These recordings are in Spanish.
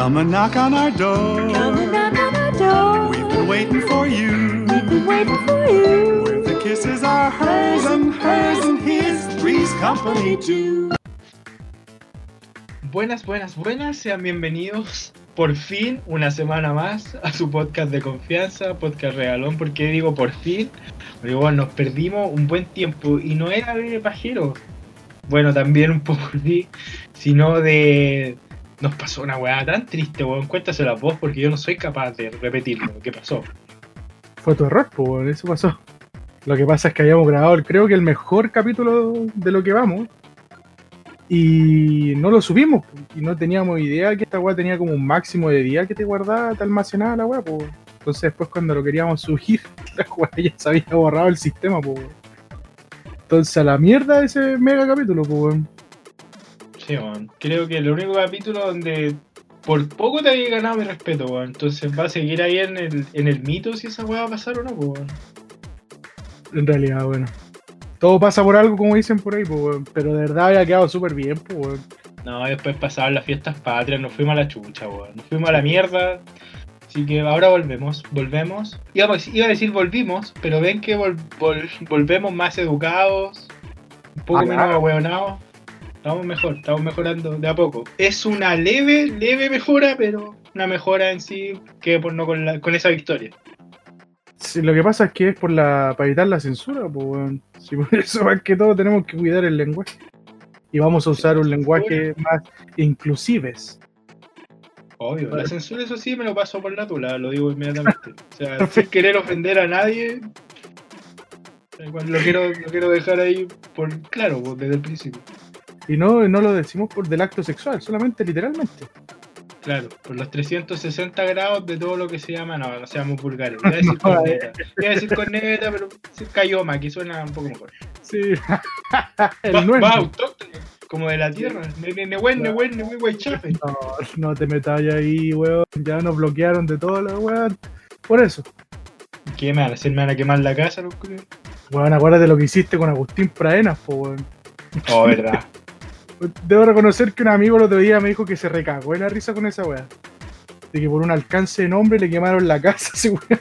Come and knock on our door. Come and knock on our door. We've been waiting for you. We've been waiting for you. Where the kisses are hers and hers and his. Three's company too. Buenas, buenas, buenas, sean bienvenidos por fin una semana más a su podcast de confianza, podcast regalón. ¿Por qué digo por fin? Porque bueno, nos perdimos un buen tiempo y no era de pajero. Bueno, también un poco sí, sino de. Nos pasó una weá tan triste, weón. Cuéntasela vos porque yo no soy capaz de repetirlo. ¿Qué pasó? Fue tu error, pues, weón, eso pasó. Lo que pasa es que habíamos grabado, creo que el mejor capítulo de lo que vamos. Y no lo subimos, y no teníamos idea que esta weá tenía como un máximo de días que te guardaba, te almacenaba la weá, pues. Entonces después cuando lo queríamos subir, la weá ya se había borrado el sistema, pues. Entonces a la mierda ese mega capítulo, pues, weón. Sí. Creo que el único capítulo donde por poco te había ganado mi respeto, weón. Entonces va a seguir ahí en el, en el mito si esa weá va a pasar o no, weón. En realidad, bueno. Todo pasa por algo, como dicen por ahí, pues, weón. Pero de verdad había quedado súper bien, pues, weón. No, después pasaban las fiestas patrias, nos fuimos a la chucha, weón. Nos fuimos a la mierda. Así que ahora volvemos, volvemos. Iba a, iba a decir volvimos, pero ven que vol- vol- volvemos más educados, un poco Ah, menos ahueonados. Estamos mejor, estamos mejorando de a poco. Es una leve, leve mejora, pero una mejora en sí que por no con, la- con esa victoria. Sí, lo que pasa es que es por la para evitar la censura, pues, weón. Sí, por eso más que todo tenemos que cuidar el lenguaje. Y vamos a usar un lenguaje más inclusives. Obvio, la censura eso sí me lo paso por la tula, lo digo inmediatamente. O sea, sin querer ofender a nadie, lo quiero, lo quiero dejar ahí por claro, pues, desde el principio. Y no, no lo decimos por del acto sexual, solamente literalmente. Claro, por los 360 grados de todo lo que se llama, no, no seamos vulgares. Voy a decir No, corneta. Voy a decir corneta, pero cayoma, que suena un poco mejor. Sí. el Va, va autóctono, como de la tierra. No, no te metas ahí, weón. Ya nos bloquearon de todo, la weón. Por eso. ¿Qué me van a hacer? ¿Me van a quemar la casa, los? Weón, acuérdate lo que hiciste con Agustín Praenas, po, weón. Oh, verdad. Debo reconocer que un amigo el otro día me dijo que se recagó en la risa con esa weá. De que por un alcance de nombre le quemaron la casa, weón.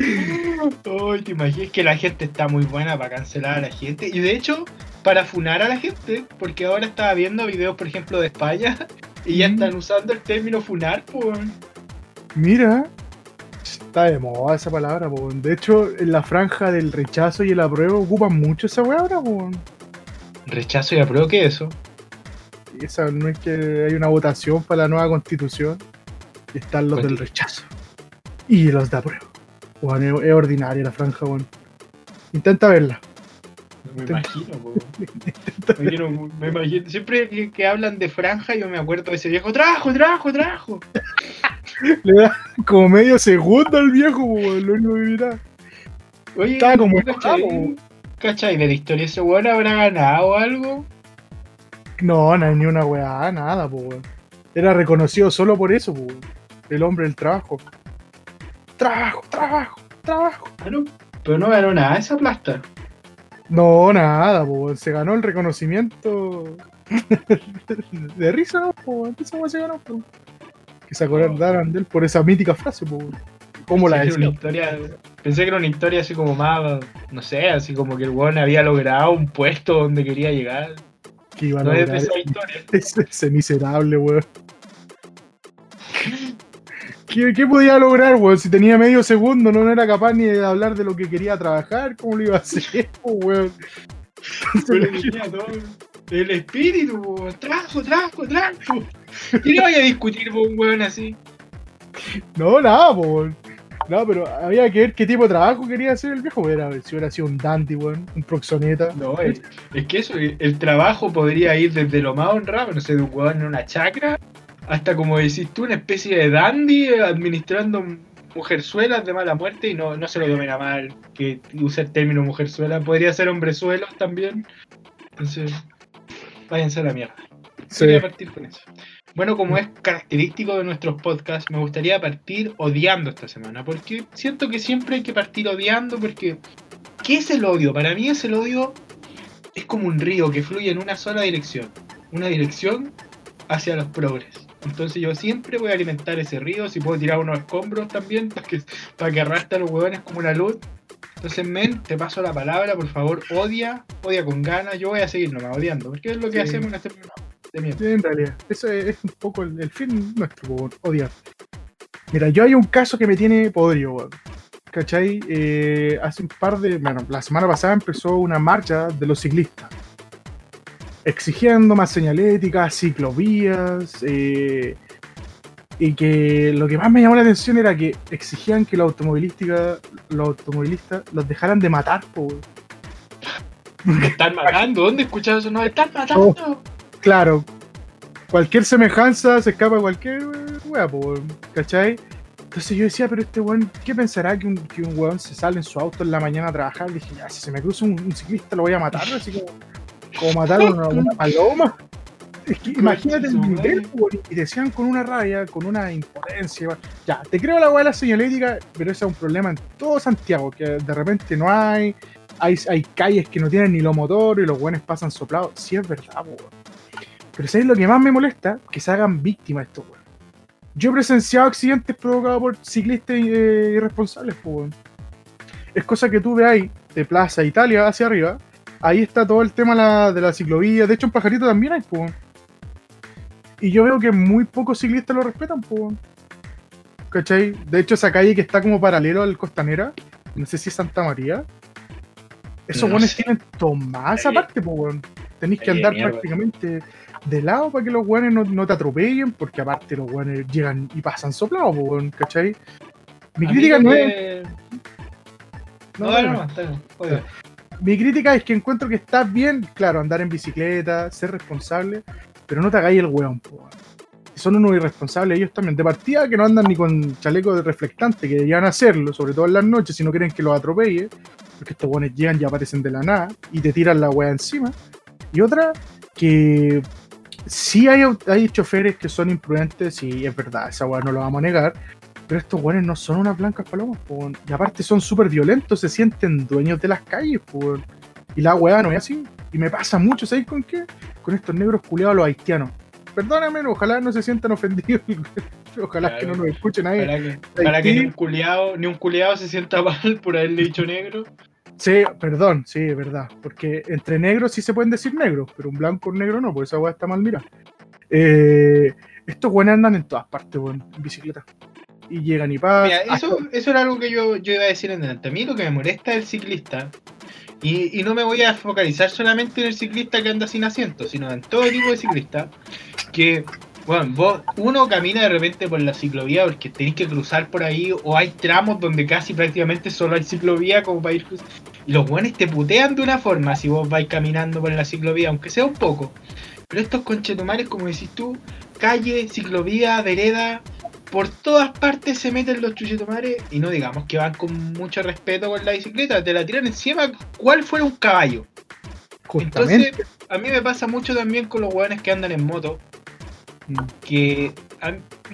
Ay, te imaginas que la gente está muy buena para cancelar a la gente. Y de hecho, para funar a la gente, porque ahora estaba viendo videos, por ejemplo, de España, y ya Mm. están usando el término funar, pues. Mira, está de moda esa palabra, po. De hecho, en la franja del rechazo y el apruebo ocupan mucho esa weá ahora, po. Rechazo y apruebo que eso. Y Esa no es que hay una votación para la nueva constitución y están los del rechazo y los de apruebo. Weón, es, es ordinaria la franja, weón. Intenta verla. Me Te- imagino, po. Me imagino, me imagino- Siempre que, que hablan de franja, yo me acuerdo de ese viejo. ¡Trabajo, trabajo, trabajo! Le da como medio segundo al viejo, weón, lo único que mira. Oye, Estaba como ¿tú ¿cachai? enojado. ¿Cachai de la historia? ¿Ese weón habrá ganado algo? No, no ni una weá, nada, po, weón. Era reconocido solo por eso, po, weón. El hombre del trabajo. Trabajo, trabajo, trabajo. Ah, Pero no ganó nada esa plasta. No, nada, po, weón. se ganó el reconocimiento de risa, ¿no? Po, weón. Esa weá se ganó, po. Que se acordaran de él por esa mítica frase, po. Weón. ¿Cómo la historia, pensé que era una historia así como más, no sé, así como que el weón había logrado un puesto donde quería llegar. Que iba a No es lograr esa ese- historia. ese, ese miserable, weón. ¿Qué, qué podía lograr, weón? Si tenía medio segundo, no era capaz ni de hablar de lo que quería trabajar, ¿cómo lo iba a hacer, weón? El espíritu, po, trajo, trajo, trajo. ¿Qué le vaya a discutir weón así? No, nada, weón. No, pero había que ver qué tipo de trabajo quería hacer el viejo. Era, si hubiera sido un dandy, weón, un proxoneta. No, es, es que eso, el trabajo podría ir desde lo más honrado, no sé, de un weón en una chacra, hasta como decís tú, una especie de dandy eh, administrando mujerzuelas de mala muerte y no, no se lo tomen a mal que use el término mujerzuela, podría ser hombrezuelos también. Entonces, váyanse a la mierda. Sí. Quería partir con eso. Bueno, como es característico de nuestros podcasts, me gustaría partir odiando esta semana, porque siento que siempre hay que partir odiando, porque ¿qué es el odio? Para mí es el odio es como un río que fluye en una sola dirección, una dirección hacia los progres. Entonces yo siempre voy a alimentar ese río, si puedo tirar unos escombros también, para que, para que arrastre a los huevones como una luz. Entonces, men, te paso la palabra, por favor, odia, odia con ganas, yo voy a seguir nomás odiando, porque es lo que Sí. hacemos en este programa. De mierda. Sí, en realidad. Eso es, es un poco el, el fin nuestro, po, odiar. Mira, yo hay un caso que me tiene podrido, weón. ¿Cachai? Eh, hace un par de. Bueno, la semana pasada empezó una marcha de los ciclistas. Exigiendo más señalética, ciclovías. eh, y que lo que más me llamó la atención era que exigían que los automovilística, los automovilistas los dejaran de matar, po, weón. Me están matando, ¿dónde escuchas eso? No, me están matando. Claro, cualquier semejanza se escapa a cualquier weón, ¿cachai? Entonces yo decía, pero este weón, ¿qué pensará que un, que un weón se sale en su auto en la mañana a trabajar? dije, ya, si se me cruza un, un ciclista lo voy a matar, así como, como matar a una, una paloma. Es que imagínate el nivel, y decían con una rabia, con una impotencia. Ya, te creo la weá de la señalética, pero ese es un problema en todo Santiago, que de repente no hay, hay, hay calles que no tienen ni los motores y los weones pasan soplados. Sí es verdad, weón. Pero ¿sabes lo que más me molesta? Que se hagan víctimas estos weones. Yo he presenciado accidentes provocados por ciclistas eh, irresponsables, po, weón. Es cosa que tú veáis de Plaza Italia hacia arriba. Ahí está todo el tema la- de la ciclovía. De hecho, en Pajarito también hay, weón. Y yo veo que muy pocos ciclistas lo respetan, weón. ¿Cachai? De hecho, esa calle que está como paralelo al Costanera, no sé si es Santa María. Esos No tienen tomada esa parte, po, weón. Tenéis que andar mierda. prácticamente de lado para que los weones no, no te atropellen, porque aparte los weones llegan y pasan soplados, weón, ¿cachai? Mi A crítica no es. no, No, no, no. Mi crítica es que encuentro que está bien, claro, andar en bicicleta, ser responsable, pero no te hagáis el weón, po. Son unos irresponsables ellos también. De partida que no andan ni con chaleco de reflectante, que deberían hacerlo, sobre todo en las noches, si no quieren que los atropelle, porque estos weones llegan y aparecen de la nada y te tiran la weá encima. Y otra, que sí hay, hay choferes que son imprudentes, y es verdad, esa weá no lo vamos a negar, pero estos weones no son unas blancas palomas, po, y aparte son súper violentos, se sienten dueños de las calles, po, y la weá no es así. Y me pasa mucho, ¿sabéis con qué? Con estos negros culiados los haitianos. Perdóname, ojalá no se sientan ofendidos, ojalá que no nos escuche nadie. para que, para que ni un culiao, ni un culiao se sienta mal por haberle dicho negro. Sí, perdón, sí, es verdad. Porque entre negros sí se pueden decir negros, pero un blanco o un negro no, porque esa weá está mal mirada. Eh, estos weones andan en todas partes, weón, en bicicleta. Y llegan y pasan. Mira, eso, eso era algo que yo, yo iba a decir en delante. A mí lo que me molesta es el ciclista. Y, y no me voy a focalizar solamente en el ciclista que anda sin asiento, sino en todo tipo de ciclista. Que, bueno, vos, uno camina de repente por la ciclovía porque tenéis que cruzar por ahí, o hay tramos donde casi prácticamente solo hay ciclovía como para ir cruz- Y los buenos te putean de una forma si vos vais caminando por la ciclovía, aunque sea un poco. Pero estos conchetumares, como decís tú, calle, ciclovía, vereda, por todas partes se meten los chuchetumares y no digamos que van con mucho respeto con la bicicleta, te la tiran encima cual fuera un caballo. justamente. Entonces, a mí me pasa mucho también con los hueones que andan en moto. Que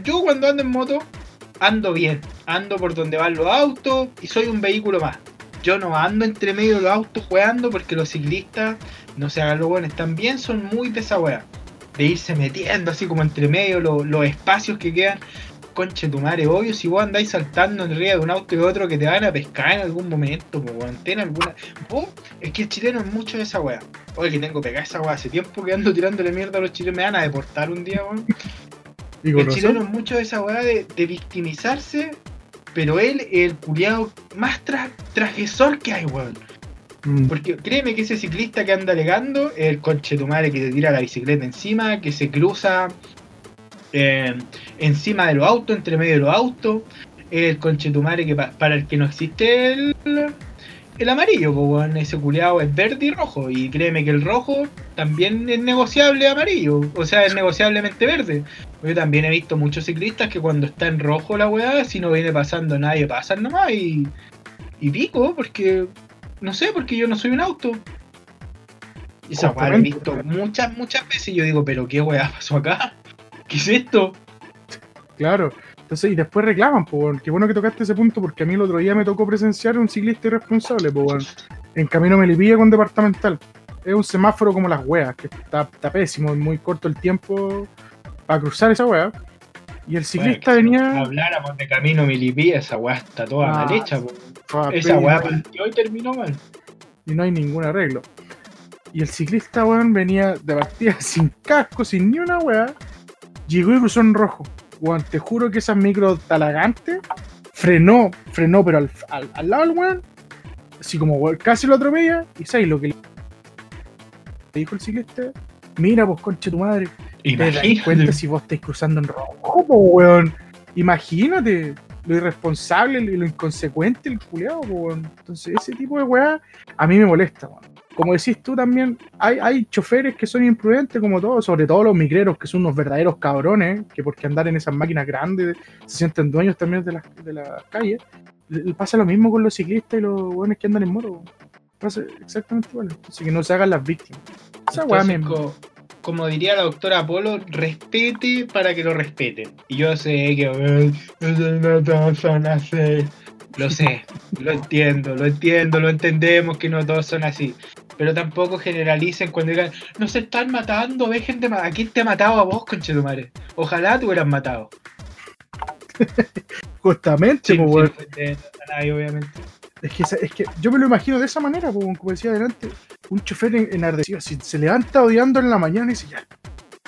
yo cuando ando en moto ando bien, ando por donde van los autos y soy un vehículo más. Yo no ando entre medio de los autos jugando porque los ciclistas, no se hagan los buenos, también son muy de. De irse metiendo así como entre medio los espacios que quedan. Conche tu madre, obvio, si vos andáis saltando en arriba de un auto y otro que te van a pescar en algún momento, po, weón, ten alguna. Vos, es que el chileno es mucho de esa wea. Oye, que tengo pegada esa wea. Hace tiempo que ando tirándole mierda a los chilenos. Me van a deportar un día, weón. El razón, chileno es mucho de esa weá de, de victimizarse, pero él es el culiado más tra- trajesor que hay, weón. mm, Porque créeme que ese ciclista que anda alegando es el conche tu madre que te tira la bicicleta encima, que se cruza eh, encima de los autos, entre medio de los autos. El conche tu madre que pa- para el que no existe el, el amarillo, pues ese culiado es verde y rojo. Y créeme que el rojo también es negociable amarillo, o sea, es negociablemente verde. Yo también he visto muchos ciclistas que cuando está en rojo la weá, si no viene pasando nadie, pasan nomás y, y pico, porque no sé, porque yo no soy un auto. Y esa weá he visto muchas, muchas veces y yo digo, pero qué weá pasó acá, ¿qué es esto? Claro. Entonces, y después reclaman, weón. Qué bueno que tocaste ese punto, porque a mí el otro día me tocó presenciar un ciclista irresponsable, po, weón. En camino Melipilla con departamental. Es un semáforo como las weas, que está, está pésimo, es muy corto el tiempo para cruzar esa weá. Y el ciclista Bueno, que si venía. Habláramos de camino milipía, esa weá está toda Ah, mal hecha. Ah, Esa weá partió y terminó mal. y no hay ningún arreglo. Y el ciclista, weón, venía de partida sin casco, sin ni una weá. Llegó y cruzó en rojo. Weón, te juro que esas micro talagantes frenó, frenó, pero al, al, al lado del weón, así como weón, casi lo atropella. Y sabes lo que le dijo el ciclista: Mira, pues conche tu madre, te das cuenta Imagínate. si vos estáis cruzando en rojo, po, weón. Imagínate lo irresponsable y lo inconsecuente el culiado, weón. Entonces, ese tipo de weá a mí me molesta, weón. Como decís tú también, hay, hay choferes que son imprudentes como todos, sobre todo los migreros que son unos verdaderos cabrones, que porque andar en esas máquinas grandes se sienten dueños también de las, de las calles. Le- le Pasa lo mismo con los ciclistas y los weones que andan en moto. Pasa exactamente igual. Así que no se hagan las víctimas. Esa. Entonces, co- como diría la doctora Apolo, respete para que lo respeten. Y yo sé que "Ay, no todos son así. Lo sé, lo entiendo, lo entiendo, lo entendemos que no todos son así. Pero tampoco generalicen cuando digan, no se están matando, dejen de matar. ¿A quién te ha matado a vos, conchetumare? Ojalá te hubieras matado. Justamente, weón. ofender a nadie, obviamente. Es que, es que yo me lo imagino de esa manera, po, como decía adelante, un chofer en- enardecido, si se levanta odiando en la mañana y dice, ya,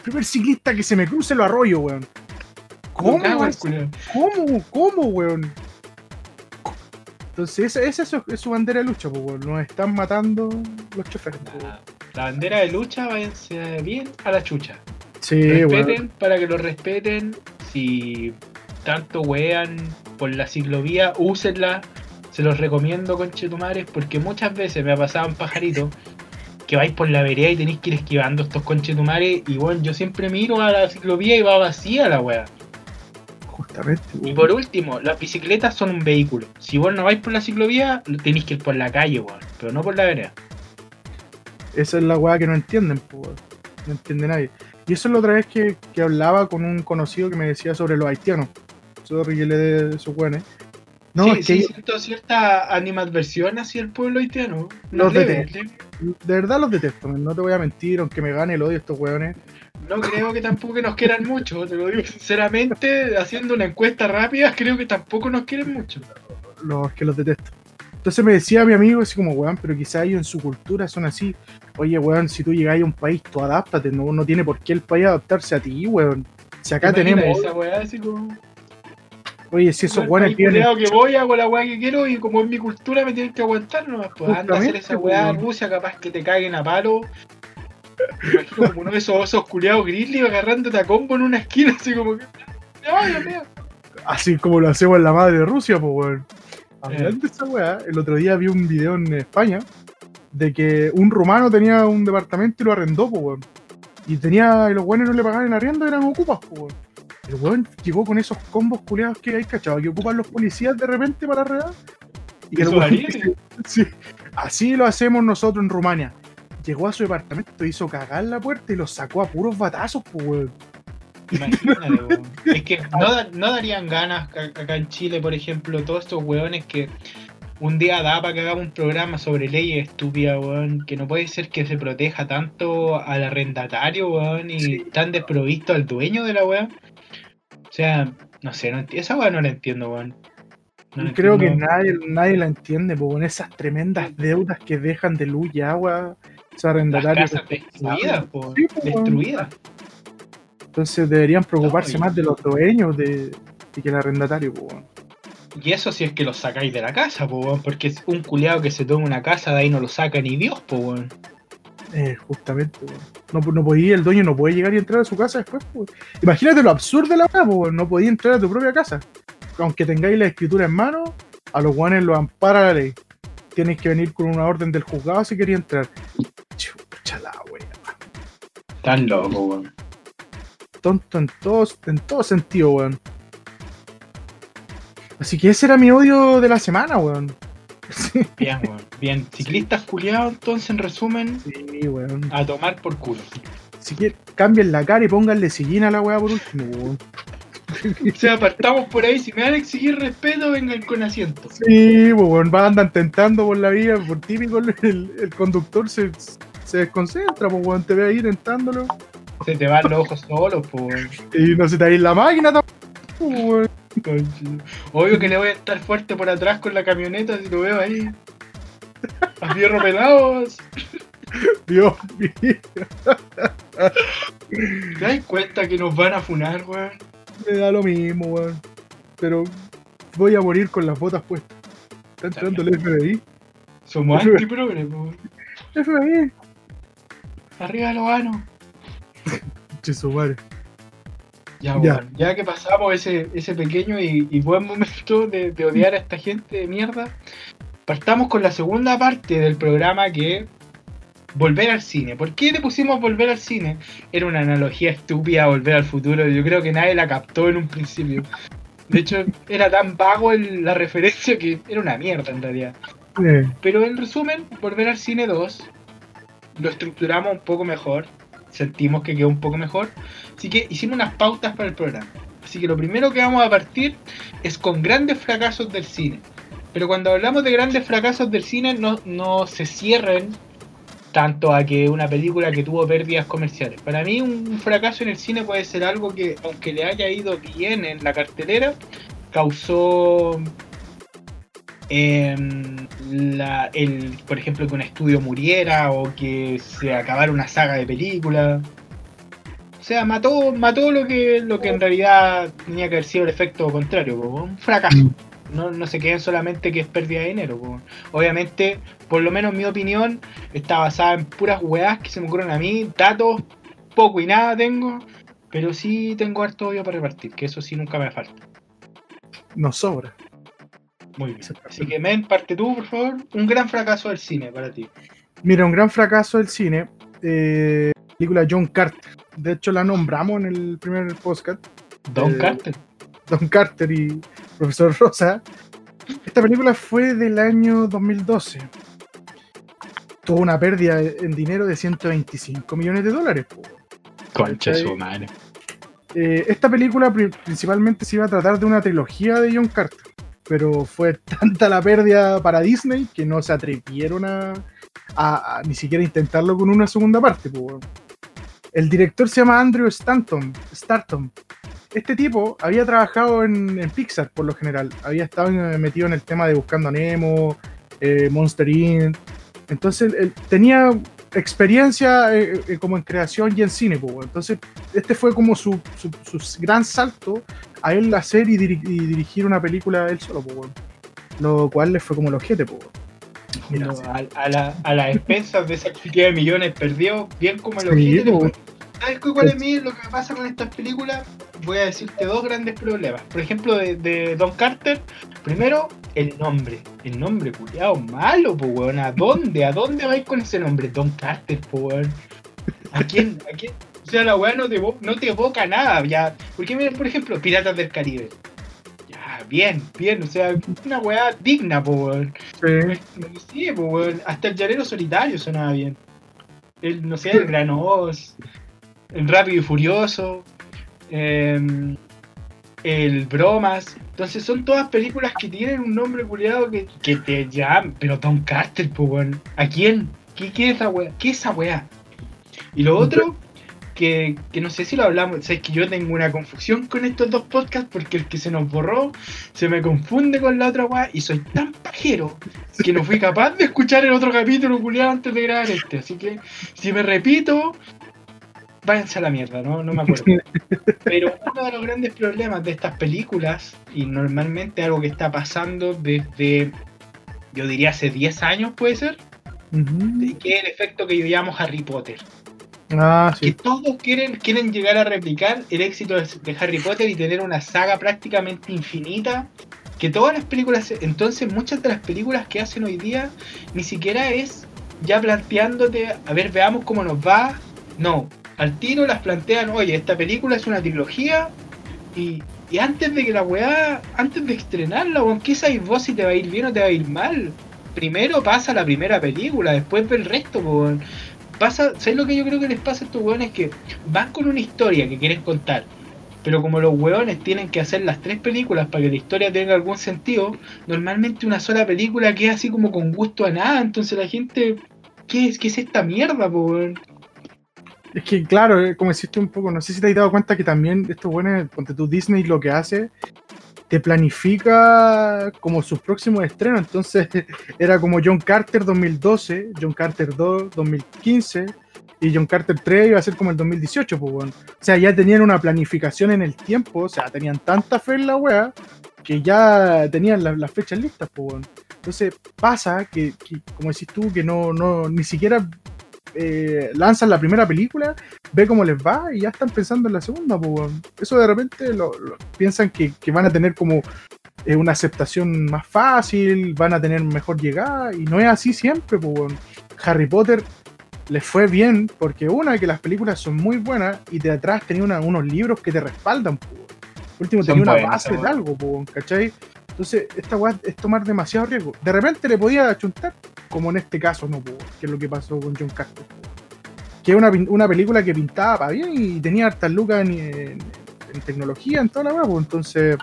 primer ciclista que se me cruce lo arroyo, weón. ¿Cómo? ¿Cómo? ¿Cómo, weón? Entonces, esa, esa es, su, bandera de lucha, weón. Nos están matando los choferes, weón. La, la bandera de lucha, váyanse bien a la chucha. Sí, respeten para que lo respeten. Si tanto wean por la ciclovía, úsenla. Se los recomiendo, conchetumares, porque muchas veces me ha pasado en pajarito que vais por la vereda y tenéis que ir esquivando estos conchetumares. Y bueno, yo siempre miro a la ciclovía y va vacía la wea. Justamente, Y por último, las bicicletas son un vehículo. Si vos no vais por la ciclovía, tenéis que ir por la calle, weón. Pero no por la vereda. Esa es la weá que no entienden, weón. No entiende nadie. Y eso es la otra vez que, que hablaba con un conocido que me decía sobre los haitianos. Sorry que le dé sus weones. No, sí, es que sí, ellos- siento cierta animadversión hacia el pueblo haitiano. Los detesto. de verdad los detesto, no te voy a mentir, aunque me gane el odio estos weones. No creo que tampoco nos quieran mucho, te lo digo sinceramente, haciendo una encuesta rápida, creo que tampoco nos quieren mucho. Los que los detesto. Entonces me decía mi amigo así como, weón, pero quizá ellos en su cultura son así. Oye, weón, si tú llegas a un país, tú adáptate, no, no tiene por qué el país adaptarse a ti, weón. Si acá ¿Te imaginas tenemos, esa weá así como. Oye, si esos "Al weones país vienen, culiao que voy, hago la weá que quiero y como es mi cultura me tienen que aguantar nomás. Pues anda a hacer esa weá en pues. Rusia, capaz que te caguen a palo. Me imagino como uno de esos osos culiados grizzly agarrándote a combo en una esquina, así como que. ¡Ay, Dios así como lo hacemos en la madre de Rusia, pues weón. Eh. Hablando de esa weá, el otro día vi un video en España de que un rumano tenía un departamento y lo arrendó, pues weón. Y tenía, y los weones no le pagaban el arriendo, eran ocupas, pues weón. El weón llegó con esos combos culiados que hay, cachado, que ocupan los policías de repente para arredar. Y el sí, así lo hacemos nosotros en Rumania. Llegó a su departamento, hizo cagar la puerta y los sacó a puros batazos, pues weón. Imagínate, weón. Es que no, da- no darían ganas acá en Chile, por ejemplo, todos estos weones que un día da para que hagamos un programa sobre leyes estúpidas, weón, que no puede ser que se proteja tanto al arrendatario, weón, y Sí. tan desprovisto al dueño de la weón. O sea, no sé, no esa weón no la entiendo, weón. No la Creo que nadie, nadie la entiende, con esas tremendas deudas que dejan de luz y agua, esos Las arrendatarios. destruidas, po, Sí, po, destruidas. Entonces deberían preocuparse No, más de los dueños de, de que el arrendatario, weón. Y eso si es que los sacáis de la casa, po, weón, porque es un culiado que se toma una casa, de ahí no lo saca ni Dios, po, weón. Eh, justamente. No, no podía, el dueño no puede llegar y entrar a su casa después, pues. Imagínate lo absurdo de la weá. No podía entrar a tu propia casa. Aunque tengáis la escritura en mano, a los guanes lo ampara la ley. Tienes que venir con una orden del juzgado si quería entrar. Chucha la wea. Tan loco, weón. tonto en todos, en todo sentido, weón. Así que ese era mi odio de la semana, weón. Sí, Bien, weón. Bien. Ciclistas culiados, entonces, en resumen, sí, weón. a tomar por culo. Si quieren, cambien la cara y pónganle sillín a la weá por último, weón. O sea, partamos por ahí. Si me van a exigir respeto, vengan con asiento. Sí, pues, weón, va andan tentando por la vía, por típico el, el conductor se, se desconcentra, pues weón, te ve ahí tentándolo. Se te van los ojos solos, weón. Y no se te va a ir la máquina tampoco, weón. Obvio que le voy a estar fuerte por atrás con la camioneta si lo veo ahí. A fierro pelados. Dios mío. ¿Te das cuenta que nos van a funar, weón? Me da lo mismo, weón. Pero voy a morir con las botas puestas. Está entrando el FBI. Somos anti-progre, po, weón. FBI. Arriba. Che, su madre. Ya, Ya. weón. Ya que pasamos ese, ese pequeño y, y buen momento de, de odiar a esta gente de mierda, partamos con la segunda parte del programa que es Volver al cine. ¿Por qué le pusimos volver al cine? Era una analogía estúpida a volver al futuro. Yo creo que nadie la captó en un principio. De hecho, era tan vago el- la referencia que era una mierda en realidad. Pero en resumen, Volver al Cine 2 lo estructuramos un poco mejor, sentimos que quedó un poco mejor, así que hicimos unas pautas para el programa. Así que lo primero que vamos a partir es con grandes fracasos del cine. Pero cuando hablamos de grandes fracasos del cine, no, no se cierren tanto a que una película que tuvo pérdidas comerciales. Para mí un fracaso en el cine puede ser algo que, aunque le haya ido bien en la cartelera, causó em, la, el, por ejemplo, que un estudio muriera o que se acabara una saga de películas. O sea, mató, mató lo que, lo que en realidad tenía que haber sido el efecto contrario, un fracaso. No, no se queden solamente que es pérdida de dinero. po. Obviamente, por lo menos mi opinión está basada en puras weás que se me ocurren a mí, datos, poco y nada tengo, pero sí tengo harto odio para repartir, que eso sí nunca me falta. nos sobra. Muy bien. Así que, Men, parte tú, por favor. Un gran fracaso del cine para ti. Mira, un gran fracaso del cine. Eh, película John Carter. De hecho, la nombramos en el primer podcast. Don Eh, Carter. Don Carter y Profesor Rosa. Esta película fue del año 2012. Tuvo una pérdida en dinero de 125 millones de dólares. Concha su madre. Eh, esta película pri- principalmente se iba a tratar de una trilogía de John Carter, pero fue tanta la pérdida para Disney que no se atrevieron a, a- a ni siquiera intentarlo con una segunda parte. po. El director se llama Andrew Stanton. Starton. Este tipo había trabajado en, en Pixar por lo general, había estado eh, metido en el tema de Buscando a Nemo, eh, Monster Inc. Entonces él tenía experiencia eh, eh, como en creación y en cine. weón. Entonces este fue como su, su- su gran salto a él hacer y, diri- y dirigir una película él solo, weón. lo cual le fue como el ojete. Mira, No, a, a la, a las expensas de esa cantidad de millones perdió, bien como el Sí, ojete, pues. ¿Sabes cuál es mi- lo que me pasa con estas películas? Voy a decirte dos grandes problemas. Por ejemplo, de, de Don Carter, primero, el nombre. El nombre, culiado, malo, pues, weón. ¿A dónde? ¿A dónde vais con ese nombre? Don Carter, pues, weón. ¿A quién? ¿A quién? O sea, la weá no te, evo- no te evoca nada, ya. Porque miren, por ejemplo, Piratas del Caribe. Ya, bien, bien, o sea, una weá digna, pues, weón. Sí. Sí, pues, weón. Hasta el llanero solitario sonaba bien. El, no sé, el Granos, el Rápido y Furioso, em, el Bromas. Entonces son todas películas que tienen un nombre culiado que, que te llaman. Pero Tom Carter, pues. ¿A quién? ¿Qué, qué es esa weá? ¿Qué es esa weá? Y lo otro, que, que no sé si lo hablamos, sabes que yo tengo una confusión con estos dos podcasts porque el que se nos borró se me confunde con la otra weá y soy tan pajero que no fui capaz de escuchar el otro capítulo culiado antes de grabar este. Así que si me repito, váyanse a la mierda, no, no me acuerdo. Pero uno de los grandes problemas de estas películas, y normalmente algo que está pasando desde, yo diría hace 10 años puede ser, que es el efecto que yo llamo Harry Potter. Ah, Que sí. todos quieren, quieren llegar a replicar el éxito de Harry Potter y tener una saga prácticamente infinita. Que todas las películas, entonces muchas de las películas que hacen hoy día ni siquiera es ya planteándote, a ver, veamos cómo nos va. No, al tiro las plantean, oye, esta película es una trilogía y, y antes de que la weá, antes de estrenarla, weón, ¿qué sabes vos si te va a ir bien o te va a ir mal? Primero pasa la primera película, después ve el resto, weón pasa, ¿sabes lo que yo creo que les pasa a estos weones? Que van con una historia que quieren contar, pero como los weones tienen que hacer las tres películas para que la historia tenga algún sentido, normalmente una sola película queda así como con gusto a nada, entonces la gente, ¿qué es, qué es esta mierda, weón? Es que, claro, eh, como hiciste un poco, no sé si te has dado cuenta que también estos buenos, ponte tú Disney lo que hace, te planifica como sus próximos estrenos. Entonces, era como John Carter 2012, John Carter 2 2015 y John Carter 3 iba a ser como el 2018, pues, weón. O sea, ya tenían una planificación en el tiempo, o sea, tenían tanta fe en la wea que ya tenían la- las fechas listas, pues, weón. Entonces pasa que, que, como decís tú, que no, no ni siquiera eh, lanzan la primera película, ve cómo les va y ya están pensando en la segunda, pues. Eso de repente lo, lo- piensan que, que van a tener como eh, una aceptación más fácil, van a tener mejor llegada, y no es así siempre, pues. Harry Potter les fue bien porque una, que las películas son muy buenas y de atrás tenía una- unos libros que te respaldan, pues. Último Son tenía una base de algo, pues, ¿cachai? Entonces, esta weá es tomar demasiado riesgo. De repente le podía achuntar, como en este caso, no, pues, que es lo que pasó con John Carter. Que es una, una película que pintaba para bien y tenía hartas lucas en, en- en tecnología, en toda la weá, pues, entonces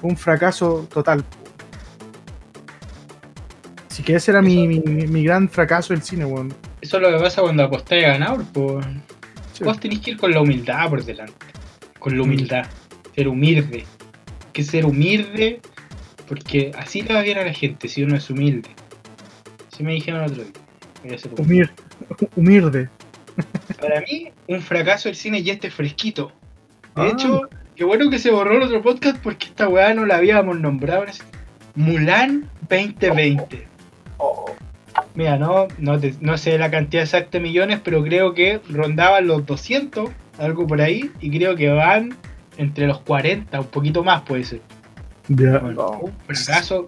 fue un fracaso total. pues. Así que ese era mi, mi, mi gran fracaso del cine, weón. Eso es lo que pasa cuando apostáis a ganar, pues. Sí. Vos tenés que ir con la humildad por delante. Con la humildad. Ser humilde. Hay que ser humilde porque así le va bien a la gente si uno es humilde. Así me dijeron el otro día. Humir, humilde. Para mí, un fracaso el cine y este fresquito. De Ah. hecho, qué bueno que se borró el otro podcast porque esta weá no la habíamos nombrado. en ese- Mulan 2020. Mira, no, no, te- no sé la cantidad exacta de millones, pero creo que rondaban los 200, algo por ahí, y creo que van entre los 40, un poquito más puede ser. Ya. Bueno, un fracaso.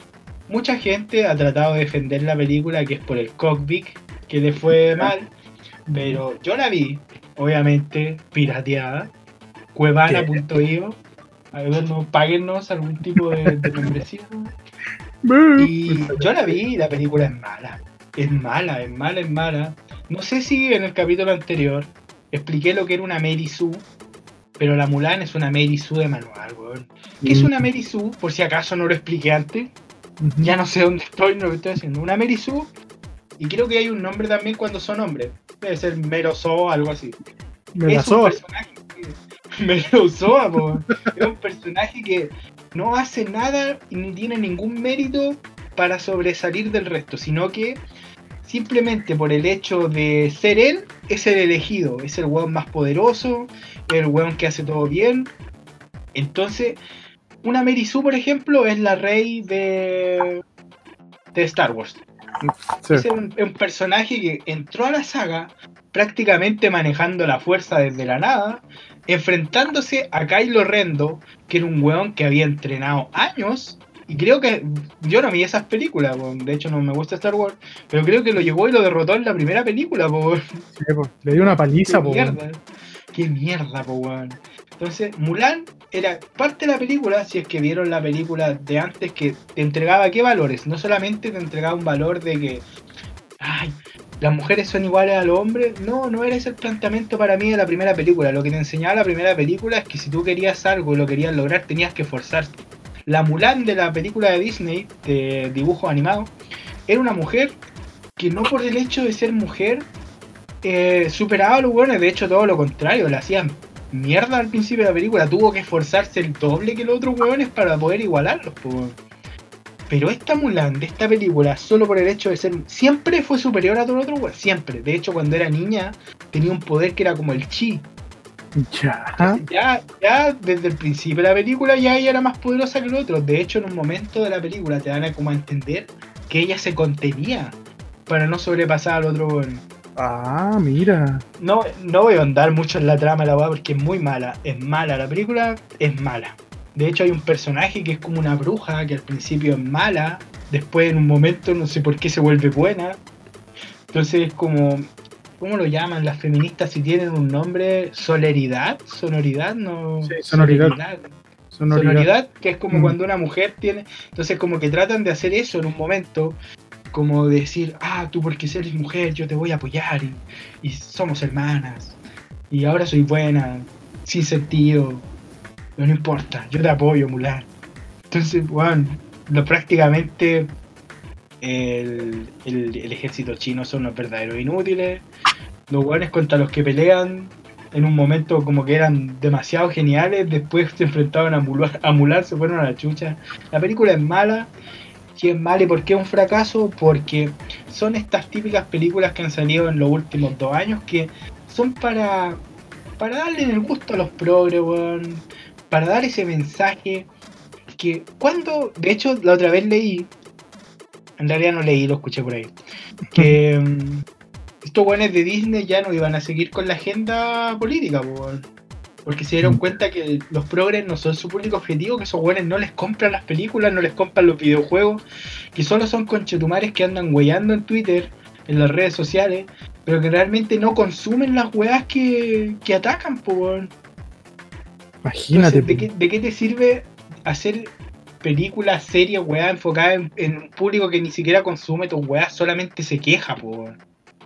Mucha gente ha tratado de defender la película que es por el cockpit, que le fue mal, pero yo la vi, obviamente, pirateada, cuevana.io. A ver, no, páguennos algún tipo de, de membresía. Y yo la vi y la película es mala. Es mala, es mala, es mala. No sé si en el capítulo anterior expliqué lo que era una Mary Sue, pero la Mulan es una Mary Sue de manual, weón. ¿Qué es una Mary Sue? Por si acaso no lo expliqué antes. Ya no sé dónde estoy, no lo estoy haciendo. Una Mary Sue, y creo que hay un nombre también cuando son hombres. Debe ser Mero Soa, algo así. Es un personaje po. Es un personaje que no hace nada y ni tiene ningún mérito para sobresalir del resto, sino que simplemente por el hecho de ser él, es el elegido, es el weón más poderoso, el weón que hace todo bien. Entonces, una Mary Sue, por ejemplo, es la rey de, de Star Wars. Sí. Es un, personaje que entró a la saga prácticamente manejando la fuerza desde la nada, enfrentándose a Kylo Rendo, que era un weón que había entrenado años. Y creo que yo no vi esas películas, de hecho no me gusta Star Wars, pero creo que lo llegó y lo derrotó en la primera película, po. Sí, po. Le dio una paliza, Qué mierda. Qué mierda, po, weón. Entonces, Mulan era parte de la película, si es que vieron la película de antes, que te entregaba qué valores. No solamente te entregaba un valor de que, ay, las mujeres son iguales a los hombres. No, no era ese el planteamiento para mí de la primera película. Lo que te enseñaba la primera película es que si tú querías algo y lo querías lograr, tenías que esforzarte. La Mulan de la película de Disney, de dibujo animado, era una mujer que no por el hecho de ser mujer eh, superaba a los hueones, de hecho todo lo contrario, le hacían mierda al principio de la película, tuvo que esforzarse el doble que los otros hueones para poder igualarlos. po. Pero esta Mulan de esta película, solo por el hecho de ser, siempre fue superior a todos los otros hueones, siempre. De hecho, cuando era niña, tenía un poder que era como el chi. Ya. Ya, ya desde el principio de la película ya ella era más poderosa que los otros. De hecho, en un momento de la película te dan a como a entender que ella se contenía para no sobrepasar al otro hueón. Ah, mira. No, no voy a andar mucho en la trama de la weá porque es muy mala. Es mala, la película es mala. De hecho hay un personaje que es como una bruja que al principio es mala, después en un momento no sé por qué se vuelve buena. Entonces es como, ¿cómo lo llaman las feministas si tienen un nombre? ¿Soleridad? ¿Sonoridad? No. Sí, sonoridad. Sonoridad. Sonoridad, que es como Mm. cuando una mujer tiene. Entonces, como que tratan de hacer eso en un momento, como decir, ah, tú porque eres mujer, yo te voy a apoyar y, somos hermanas. Y ahora soy buena, sin sentido. pero No importa, yo te apoyo, Mulan. Entonces, bueno, lo, prácticamente el, el- ejército chino son los verdaderos inútiles. Los weones contra los que pelean en un momento como que eran demasiado geniales, después se enfrentaban a Mular, a Mular se fueron a la chucha. La película es mala, si es mala y por qué es un fracaso, porque son estas típicas películas que han salido en los últimos dos años que son para, para darle el gusto a los progres, para dar ese mensaje que cuando, de hecho la otra vez leí, en realidad no leí, lo escuché por ahí, que mm, estos weones de Disney ya no iban a seguir con la agenda política, po, weón. Porque se dieron cuenta que los progres no son su público objetivo, que esos weones no les compran las películas, no les compran los videojuegos, que solo son conchetumares que andan weyando en Twitter, en las redes sociales, pero que realmente no consumen las weas que, que atacan, po, weón. Imagínate. Entonces, ¿de, qué, de qué te sirve hacer películas, series, weas enfocadas en, en un público que ni siquiera consume tus weas, solamente se queja, po, weón?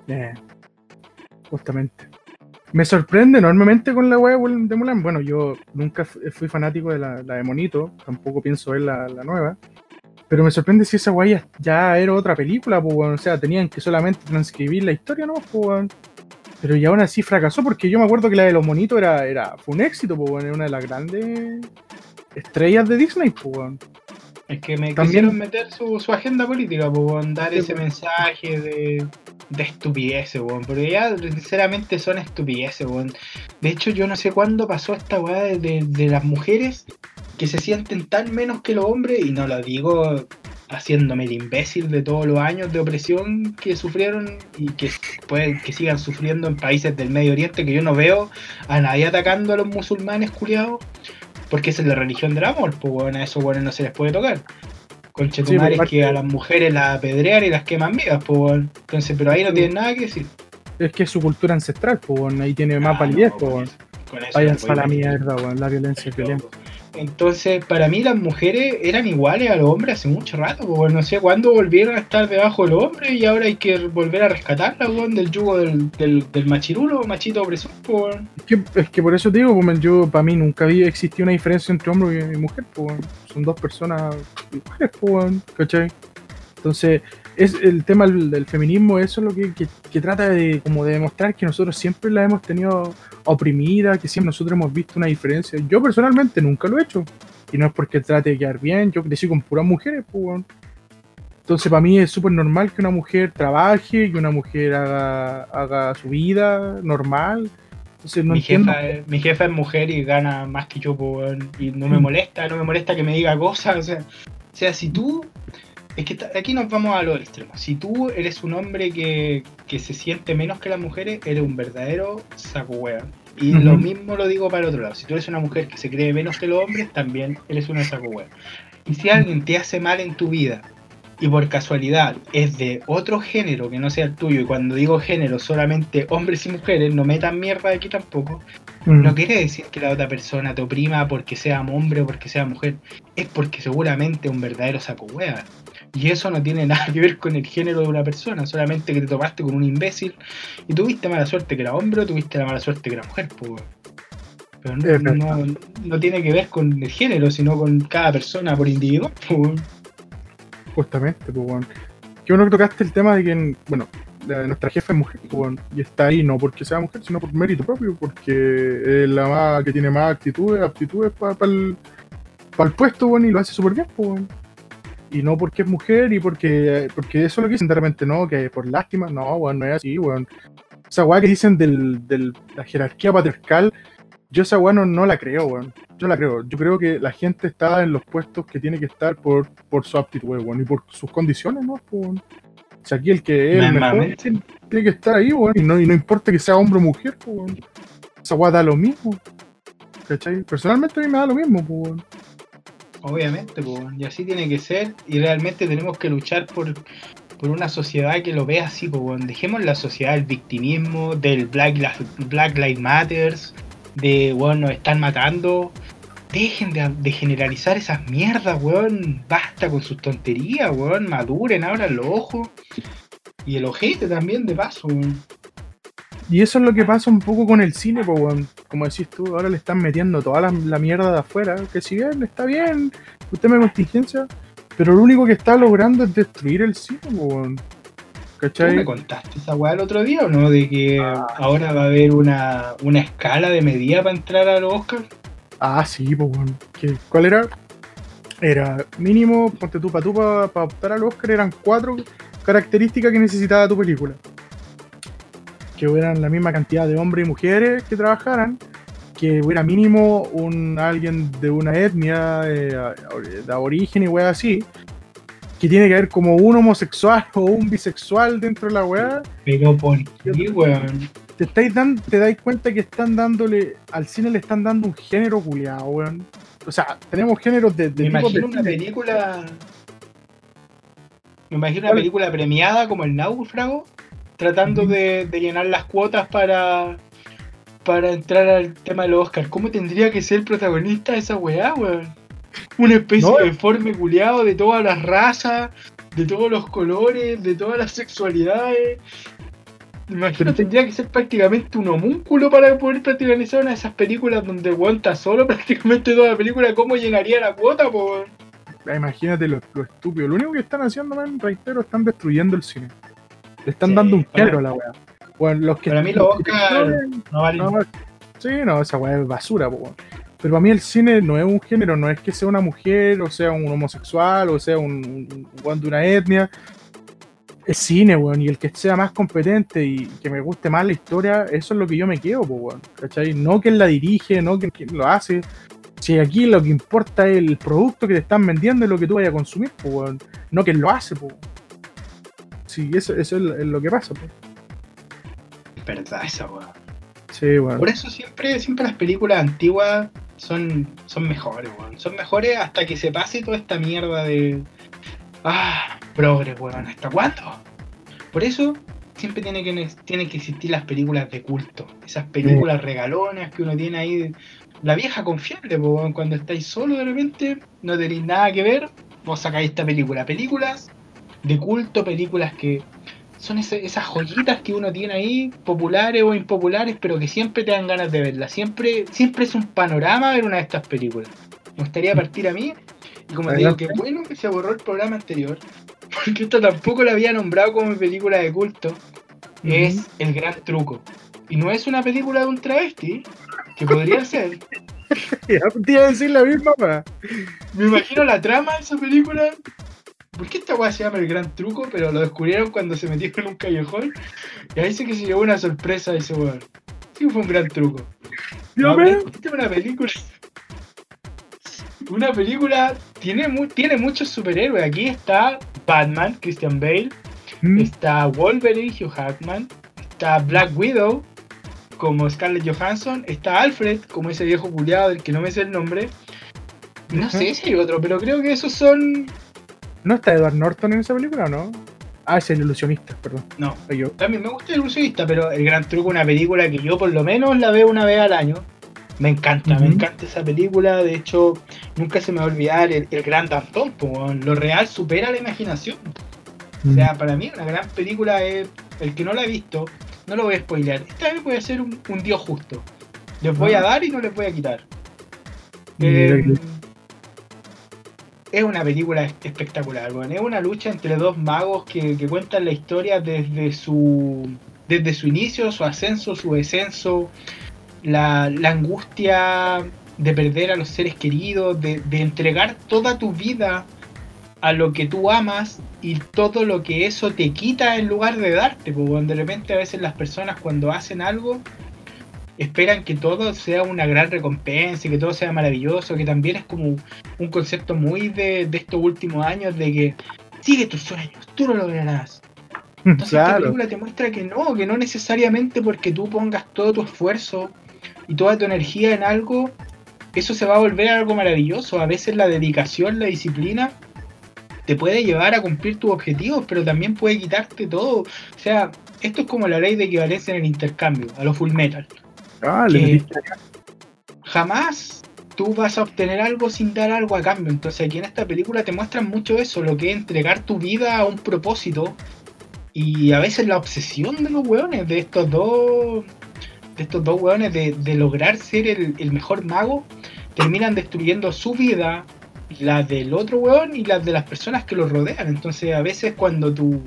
Eh, justamente. Me sorprende enormemente con la wea de Mulan. Bueno, yo nunca fu- fui fanático de la, de Monito, tampoco pienso ver la, nueva. Pero me sorprende si esa wea ya, era otra película, pues, weón. o sea, tenían que solamente transcribir la historia, ¿no? Pues. Pero y aún así fracasó, porque yo me acuerdo que la de los monitos era, era, fue un éxito, pues, weón. era una de las grandes estrellas de Disney, pues. Es que me También- quisieron meter su, su agenda política, po, weón, dar Sí, ese po. mensaje de, de estupideces, weón. Porque ya sinceramente son estupideces, weón. De hecho, yo no sé cuándo pasó esta weá de, de- de las mujeres que se sienten tan menos que los hombres, y no lo digo haciéndome el imbécil de todos los años de opresión que sufrieron y que pueden que sigan sufriendo en países del Medio Oriente, que yo no veo a nadie atacando a los musulmanes culiados, porque esa es la religión del amor, pues bueno, a esos buenos no se les puede tocar. Conchetumares Sí, que a las mujeres las apedrean y las queman vivas, pues bueno. Entonces, pero ahí no tienen nada que decir. Es que es su cultura ancestral, pues, weón. ahí tiene más Ah, validez, no, pues, con eso no a la mierda, weón. La violencia es violenta. Entonces, para mí las mujeres eran iguales a los hombres hace mucho rato, pues no sé cuándo volvieron a estar debajo de los hombres y ahora hay que volver a rescatarlas, weón, del yugo del, del, del machirulo, machito opresor, weón. Es que, es que por eso digo, man, yo para mí nunca había existido una diferencia entre hombre y mujer, weón. son dos personas iguales, weón, ¿cachai? Entonces, es el tema del, feminismo, eso es lo que, que- que trata de como de demostrar que nosotros siempre la hemos tenido oprimida, que siempre nosotros hemos visto una diferencia. Yo personalmente nunca lo he hecho. Y no es porque trate de quedar bien, yo crecí con puras mujeres, pues. Entonces, para mí es súper normal que una mujer trabaje, que una mujer haga, haga su vida normal. Entonces, no mi, jefa, es- mi jefa es mujer y gana más que yo, weón, y no Mm. me molesta, no me molesta que me diga cosas. O sea, o sea si tú. Es que aquí nos vamos a los extremos. Si tú eres un hombre que, que se siente menos que las mujeres, eres un verdadero saco weón. Y lo mismo lo digo para el otro lado. Si tú eres una mujer que se cree menos que los hombres, también eres una saco weón. Y si alguien te hace mal en tu vida y por casualidad es de otro género que no sea el tuyo, y cuando digo género solamente hombres y mujeres, no metan mierda aquí tampoco, no quiere decir que la otra persona te oprima porque sea hombre o porque sea mujer. Es porque seguramente es un verdadero saco hueá. Y eso no tiene nada que ver con el género de una persona, solamente que te topaste con un imbécil y tuviste mala suerte que era hombre o tuviste la mala suerte que era mujer, pues. Pero no, no- no tiene que ver con el género, sino con cada persona por individuo. pues. Justamente, pues, weón. Qué bueno que tocaste el tema de que, bueno, la- nuestra jefa es mujer, pues, y está ahí no porque sea mujer, sino por mérito propio, porque es la más que tiene más actitudes, aptitudes para el, pa el puesto, weón, y lo hace súper bien, pues. Y no porque es mujer y porque, porque eso es lo que dicen de repente, no, que por lástima, no, weón, no es así, weón. Esa weá que dicen de del, la jerarquía patriarcal, yo esa weá no, no la creo, weón. Yo la creo. Yo creo que la gente está en los puestos que tiene que estar por, por su aptitud, weón, y por sus condiciones, ¿no? Weón. O sea, aquí el que es el mejor tiene, tiene que estar ahí, weón. Y no, y no importa que sea hombre o mujer, weón. Esa weá da lo mismo. ¿Cachai? Personalmente a mí me da lo mismo, pues, weón. Obviamente, pues, y así tiene que ser, y realmente tenemos que luchar por, por una sociedad que lo vea así, pues, dejemos la sociedad del victimismo, del Black, Li- Black Lives Matters, de, weón, nos están matando. Dejen de, de generalizar esas mierdas, weón. Basta con sus tonterías, weón. Maduren, abran los ojos. Y el ojete también, de paso, weón. Y eso es lo que pasa un poco con el cine, pues, weón. Como decís tú, ahora le están metiendo toda la, la mierda de afuera, que si bien está bien, usted me contingencia, pero lo único que está logrando es destruir el cine, weón. ¿Tú ¿Cachai? me contaste esa weá el otro día o no? De que Ah. ahora va a haber una, una escala de medida para entrar a los Oscars. Ah, sí, pues, weón. ¿Qué- ¿Cuál era? Era mínimo, ponte tú, para tú, para optar al Oscar, eran cuatro características que necesitaba tu película. Que hubieran la misma cantidad de hombres y mujeres que trabajaran, que hubiera mínimo un alguien de una etnia, eh, de origen y weá así, que tiene que haber como un homosexual o un bisexual dentro de la weá, Pero por qué, weón. te estáis dando, te dais cuenta que están dándole, al cine le están dando un género culiado, weón. O sea, tenemos géneros de, de Me imagino una película. Me imagino una película premiada como El Náufrago, tratando de, de llenar las cuotas para para entrar al tema del Oscar. ¿Cómo tendría que ser el protagonista de esa weá, weón? Una especie No. de deforme culiado de todas las razas, de todos los colores, de todas las sexualidades. Imagino Pero- tendría que ser prácticamente un homúnculo para poder protagonizar una de esas películas donde está solo prácticamente toda la película. ¿Cómo llenaría la cuota, po, Imagínate lo, lo estúpido. Lo único que están haciendo, man, reitero, están destruyendo el cine. Le están Sí, dando un género a la weá. Bueno, los que Para mí los que- Oscar no valen no, sí, no, esa weá es basura, po, weón. Pero para mí el cine no es un género, no es que sea una mujer, o sea un homosexual, o sea un, weón de una etnia. Es cine, weón, y el que sea más competente y que me guste más la historia, eso es lo que yo me quedo, po, weón. ¿Cachai? No quien la dirige, no quien, quien lo hace. Si aquí lo que importa es el producto que te están vendiendo y lo que tú vayas a consumir, po, weón. No quien lo hace, po. Sí, eso, eso es lo- que pasa, po. Es verdad esa weá. Sí, weón. Por eso siempre, siempre las películas antiguas son, son mejores, weón. Son mejores hasta que se pase toda esta mierda de. Ah, progres, weón. ¿Hasta cuándo? Por eso siempre tiene que, tienen que existir las películas de culto. Esas películas regalonas que uno tiene ahí. La vieja confiable, po, weón. Cuando estáis solo de repente, no tenéis nada que ver, vos sacáis esta película. Películas de culto, películas que son ese- esas joyitas que uno tiene ahí, populares o impopulares, pero que siempre te dan ganas de verlas. Siempre, siempre es un panorama ver una de estas películas. Me gustaría partir a mí, y como te digo, que bueno que se borró el programa anterior, porque esto tampoco la había nombrado como mi película de culto, es El Gran Truco. Y no es una película de un travesti, que podría ser. Ya, te iba a decir la misma. Me imagino la trama de esa película. ¿Por qué esta weá se llama el gran truco? Pero lo descubrieron cuando se metieron en un callejón. Y ahí sí que se llevó una sorpresa a ese weón. Sí, fue un gran truco. Yo No, me- esta es una película. Una película tiene, mu- tiene muchos superhéroes. Aquí está Batman, Christian Bale. Mm, Está Wolverine, Hugh Jackman. Está Black Widow, como Scarlett Johansson. Está Alfred, como ese viejo culiado del que no me sé el nombre. No sé si hay otro, pero creo que esos son. ¿No está Edward Norton en esa película o no? Ah, es el ilusionista, perdón. No, Soy yo. también me gusta el ilusionista, pero El Gran Truco es una película que yo por lo menos la veo una vez al año. Me encanta, me encanta esa película. De hecho, nunca se me va a olvidar el, el Gran weón. Lo real supera la imaginación. O Mm. sea, para mí una gran película es... El que no la ha visto, no lo voy a spoilear. Esta vez voy a ser un, un dios justo. Les voy a dar y no les voy a quitar. Eh, es una película espectacular, weón. Es una lucha entre dos magos que, que cuentan la historia desde su desde su inicio, su ascenso, su descenso, la, la angustia de perder a los seres queridos, de, de entregar toda tu vida a lo que tú amas y todo lo que eso te quita en lugar de darte. Porque de repente a veces las personas cuando hacen algo esperan que todo sea una gran recompensa y que todo sea maravilloso, que también es como un concepto muy de, de estos últimos años de que sigue tus sueños, tú lo lograrás. Entonces esta Claro. película te muestra que no, que no necesariamente porque tú pongas todo tu esfuerzo y toda tu energía en algo, eso se va a volver algo maravilloso. A veces la dedicación, la disciplina, te puede llevar a cumplir tus objetivos, pero también puede quitarte todo. O sea, esto es como la ley de equivalencia en el intercambio, a los full metal. Ah, Jamás tú vas a obtener algo sin dar algo a cambio. Entonces aquí en esta película te muestran mucho eso, lo que es entregar tu vida a un propósito y a veces la obsesión de los weones, de estos dos, de estos dos weones de, de lograr ser el, el mejor mago, terminan destruyendo su vida, la del otro weón y las de las personas que los rodean. Entonces a veces cuando tu,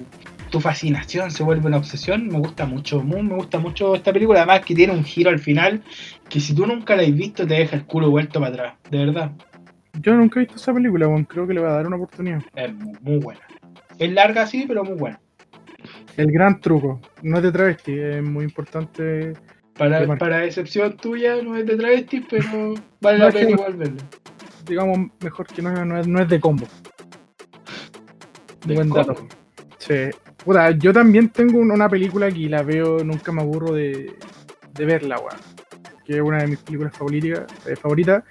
tu fascinación se vuelve una obsesión, me gusta mucho, muy, me gusta mucho esta película, además que tiene un giro al final que si tú nunca la has visto te deja el culo vuelto para atrás, de verdad, Yo nunca he visto esa película, weón. Creo que le va a dar una oportunidad. es muy, muy buena. Es larga sí, pero muy buena. El gran truco. No es de travesti, es muy importante. Para, para excepción tuya, no es de travestis, pero vale No, la pena igual verla. Digamos, mejor que no, no es, no es de combo. De Buen cómo. dato. Sí. Puta, yo también tengo un- una película que la veo, nunca me aburro de, verla, weón. Que es una de mis películas favoritas, eh, favoritas,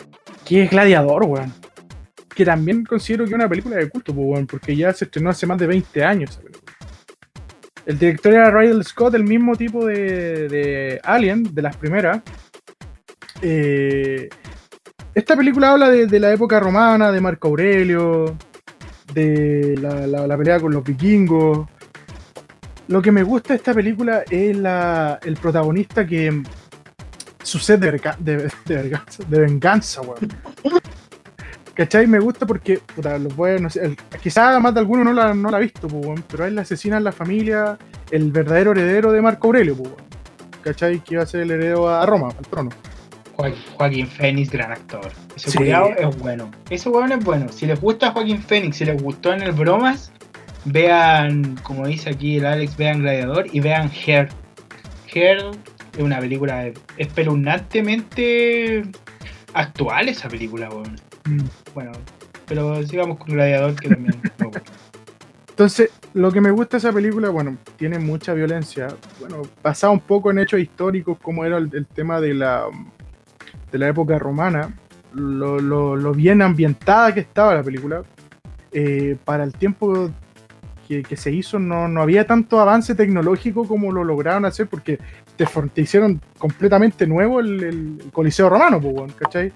que es Gladiador, weón. Que también considero que es una película de culto, pues, weón, porque ya se estrenó hace más de 20 años. El director era Ridley Scott, el mismo tipo de, de Alien, de las primeras. Eh, esta película habla de, la época romana, de Marco Aurelio, de la pelea con los vikingos. Lo que me gusta de esta película es la, el protagonista que su sed de, verga- de, de venganza, de venganza, weón. ¿Cachai? Me gusta porque, puta, los voy a- no sé, el- quizás más de alguno no la, no la ha visto, pues, weón, pero a él le asesinan la familia, el verdadero heredero de Marco Aurelio, pues, weón. ¿Cachai? Que iba a ser el heredero a Roma, al trono. Joa- Joaquín Phoenix, gran actor. Ese Sí. cuidado es bueno. Ese weón es bueno. Si les gusta Joaquín Phoenix, si les gustó en el Bromas, vean, como dice aquí el Alex, vean Gladiador y vean Hair. Hair es una película espeluznantemente actual esa película, weón. Mm. Bueno, pero sigamos con Gladiador que también me gusta. Entonces, lo que me gusta de esa película, bueno, tiene mucha violencia. Bueno, basada un poco en hechos históricos, como era el, el tema de la, de la época romana, lo, lo- lo bien ambientada que estaba la película. Eh, para el tiempo que, se hizo, no, no había tanto avance tecnológico como lo lograron hacer, porque te, hicieron completamente nuevo el, Coliseo Romano, ¿cachai?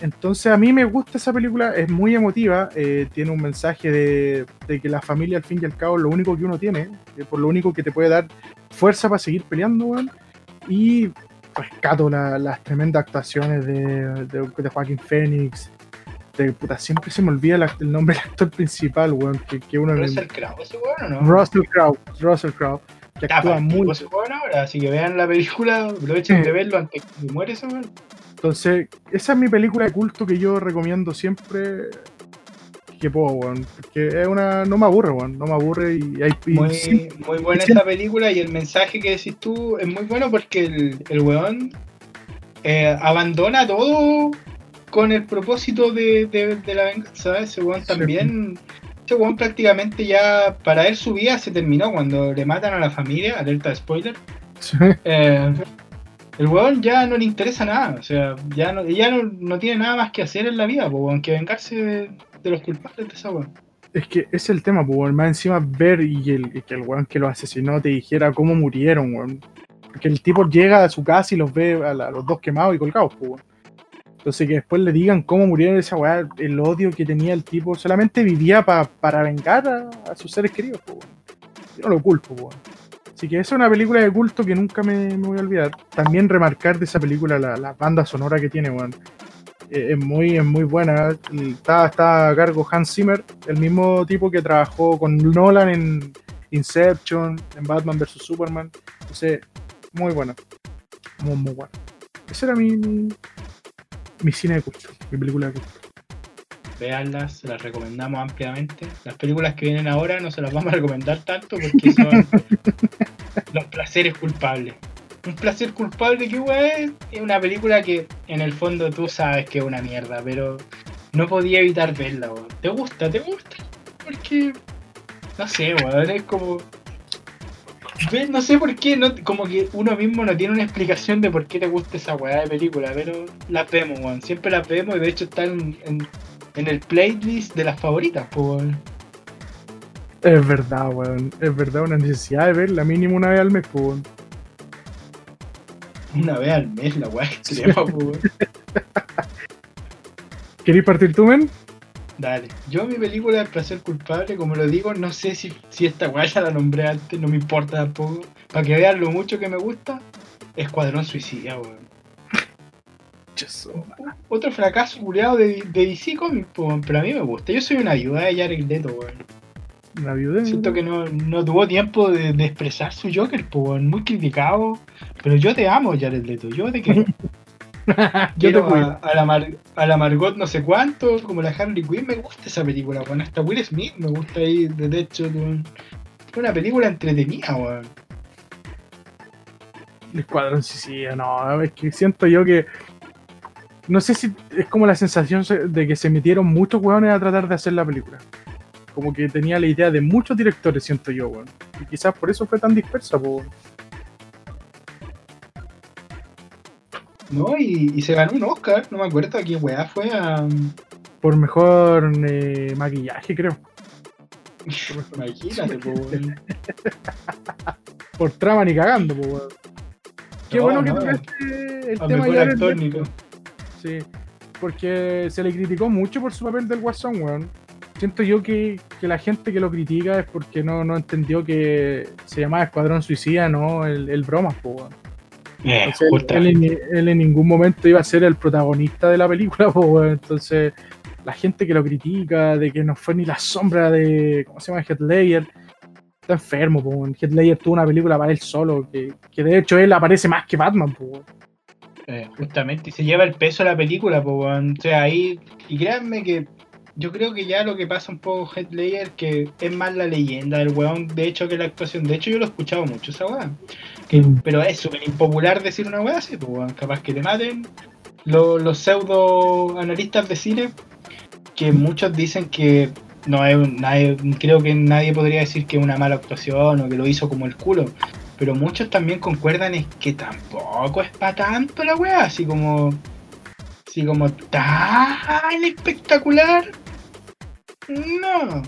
Entonces a mí me gusta esa película, es muy emotiva, eh, tiene un mensaje de, de que la familia al fin y al cabo es lo único que uno tiene, eh, por lo único que te puede dar fuerza para seguir peleando, weón. Y rescato la- las tremendas actuaciones de, de, de Joaquín Phoenix. De, puta, siempre se me olvida la- el nombre del actor principal, weón, que, que uno ¿Russell Crowe ese weón o no? Russell Crowe, Russell Crowe, que Está actúa partido muy ese weón ahora, así que vean la película, aprovechen de verlo antes que muere ese weón. Entonces, esa es mi película de culto que yo recomiendo siempre que puedo, weón. Porque es una. No me aburre, weón. No me aburre y hay. y Muy, sí, muy buena siempre- esa película y el mensaje que decís tú es muy bueno porque el, el weón eh, abandona todo con el propósito de, de- de la venganza. Ese weón Sí. también. Ese weón prácticamente ya para él su vida se terminó cuando le matan a la familia, alerta de spoiler. sí, Eh, el weón ya no le interesa nada, o sea, ya no, ya no, no tiene nada más que hacer en la vida, po, weón, que vengarse de, de los culpables de esa weón. Es que es el tema, pues, weón. Más encima ver y, el, y que el weón que lo asesinó te dijera cómo murieron, weón. Porque el tipo llega a su casa y los ve a, la- a los dos quemados y colgados, pues, weón. Entonces que después le digan cómo murieron esa weá, el odio que tenía el tipo, solamente vivía pa- para vengar a, sus seres queridos, weón. Yo no lo culpo, weón. Así que esa es una película de culto que nunca me, me voy a olvidar. También remarcar de esa película la, la banda sonora que tiene, weón. Eh, es muy, es muy buena. Está, está a cargo Hans Zimmer, el mismo tipo que trabajó con Nolan en Inception, en Batman vs Superman. Entonces, muy buena. Muy, muy buena. Ese era mi, mi, cine de culto, mi película de culto. Veanlas, se las recomendamos ampliamente. Las películas que vienen ahora no se las vamos a recomendar tanto porque son los placeres culpables. Un placer culpable que weón, es una película que en el fondo tú sabes que es una mierda, pero no podía evitar verla. ¿Te gusta? ¿Te gusta? Porque no sé, weón, es como Ve, No sé por qué, no, como que uno mismo no tiene una explicación de por qué te gusta esa weá de película, pero las vemos, weón. Siempre las vemos y de hecho están en, en el playlist de las favoritas, pues, weón. Es verdad, weón. Es verdad, una necesidad de verla mínimo una vez al mes, pues, weón. Una vez al mes la weá extrema, pues, weón. ¿Queréis partir tú, men? Dale. Yo mi película de placer culpable, como lo digo, no sé si, si esta weá ya la nombré antes, no me importa tampoco. Para que vean lo mucho que me gusta, Escuadrón Suicida, weón. Otro fracaso culiado de, de DC Comics, po, pero a mí me gusta. Yo soy una ayuda de Jared Leto, weón. Una viuda Siento que no, no tuvo tiempo de, de expresar su Joker, pues, muy criticado. Pero yo te amo, Jared Leto, yo te quiero. Quiero a, a la Mar- a la Margot no sé cuánto, como la Harley Quinn, me gusta esa película, weón. Hasta Will Smith me gusta ahí, de hecho. Es una película entretenida, weón. El Escuadrón Suicida, no, es que siento yo que. No sé si es como la sensación se- de que se metieron muchos hueones a tratar de hacer la película. Como que tenía la idea de muchos directores, siento yo, weón. Y quizás por eso fue tan dispersa, weón. ¿No? Y, y se ganó un Oscar, no me acuerdo a qué weá fue a. Por mejor eh, maquillaje, creo. Imagínate, po, weón. Por trama ni cagando, po, weón. Qué No, bueno que tocaste el tema ya actor. Nico. Sí, porque se le criticó mucho por su papel del Guasón, weón. Siento yo que, que la gente que lo critica es porque no, no entendió que se llamaba Escuadrón Suicida, no el, el bromas, po, weón. Eh, Entonces, él, en, él en ningún momento iba a ser el protagonista de la película, weón. Entonces, la gente que lo critica, de que no fue ni la sombra de, ¿cómo se llama? Heath Ledger, está enfermo. Heath Ledger tuvo una película para él solo, que, que de hecho él aparece más que Batman, weón. Eh, justamente, y se lleva el peso de la película, pues. O sea, ahí, y créanme que yo creo que ya lo que pasa un poco Heath Ledger, que es más la leyenda del weón, de hecho, que la actuación. De hecho, yo lo he escuchado mucho, esa weá. Que- Mm. Pero es súper impopular decir una weá así, pues, weón. Capaz que te maten los, los pseudo analistas de cine, que muchos dicen que no es nadie, creo que nadie podría decir que es una mala actuación o que lo hizo como el culo. Pero muchos también concuerdan es que tampoco es para tanto la weá, así como. Así como tan espectacular. No.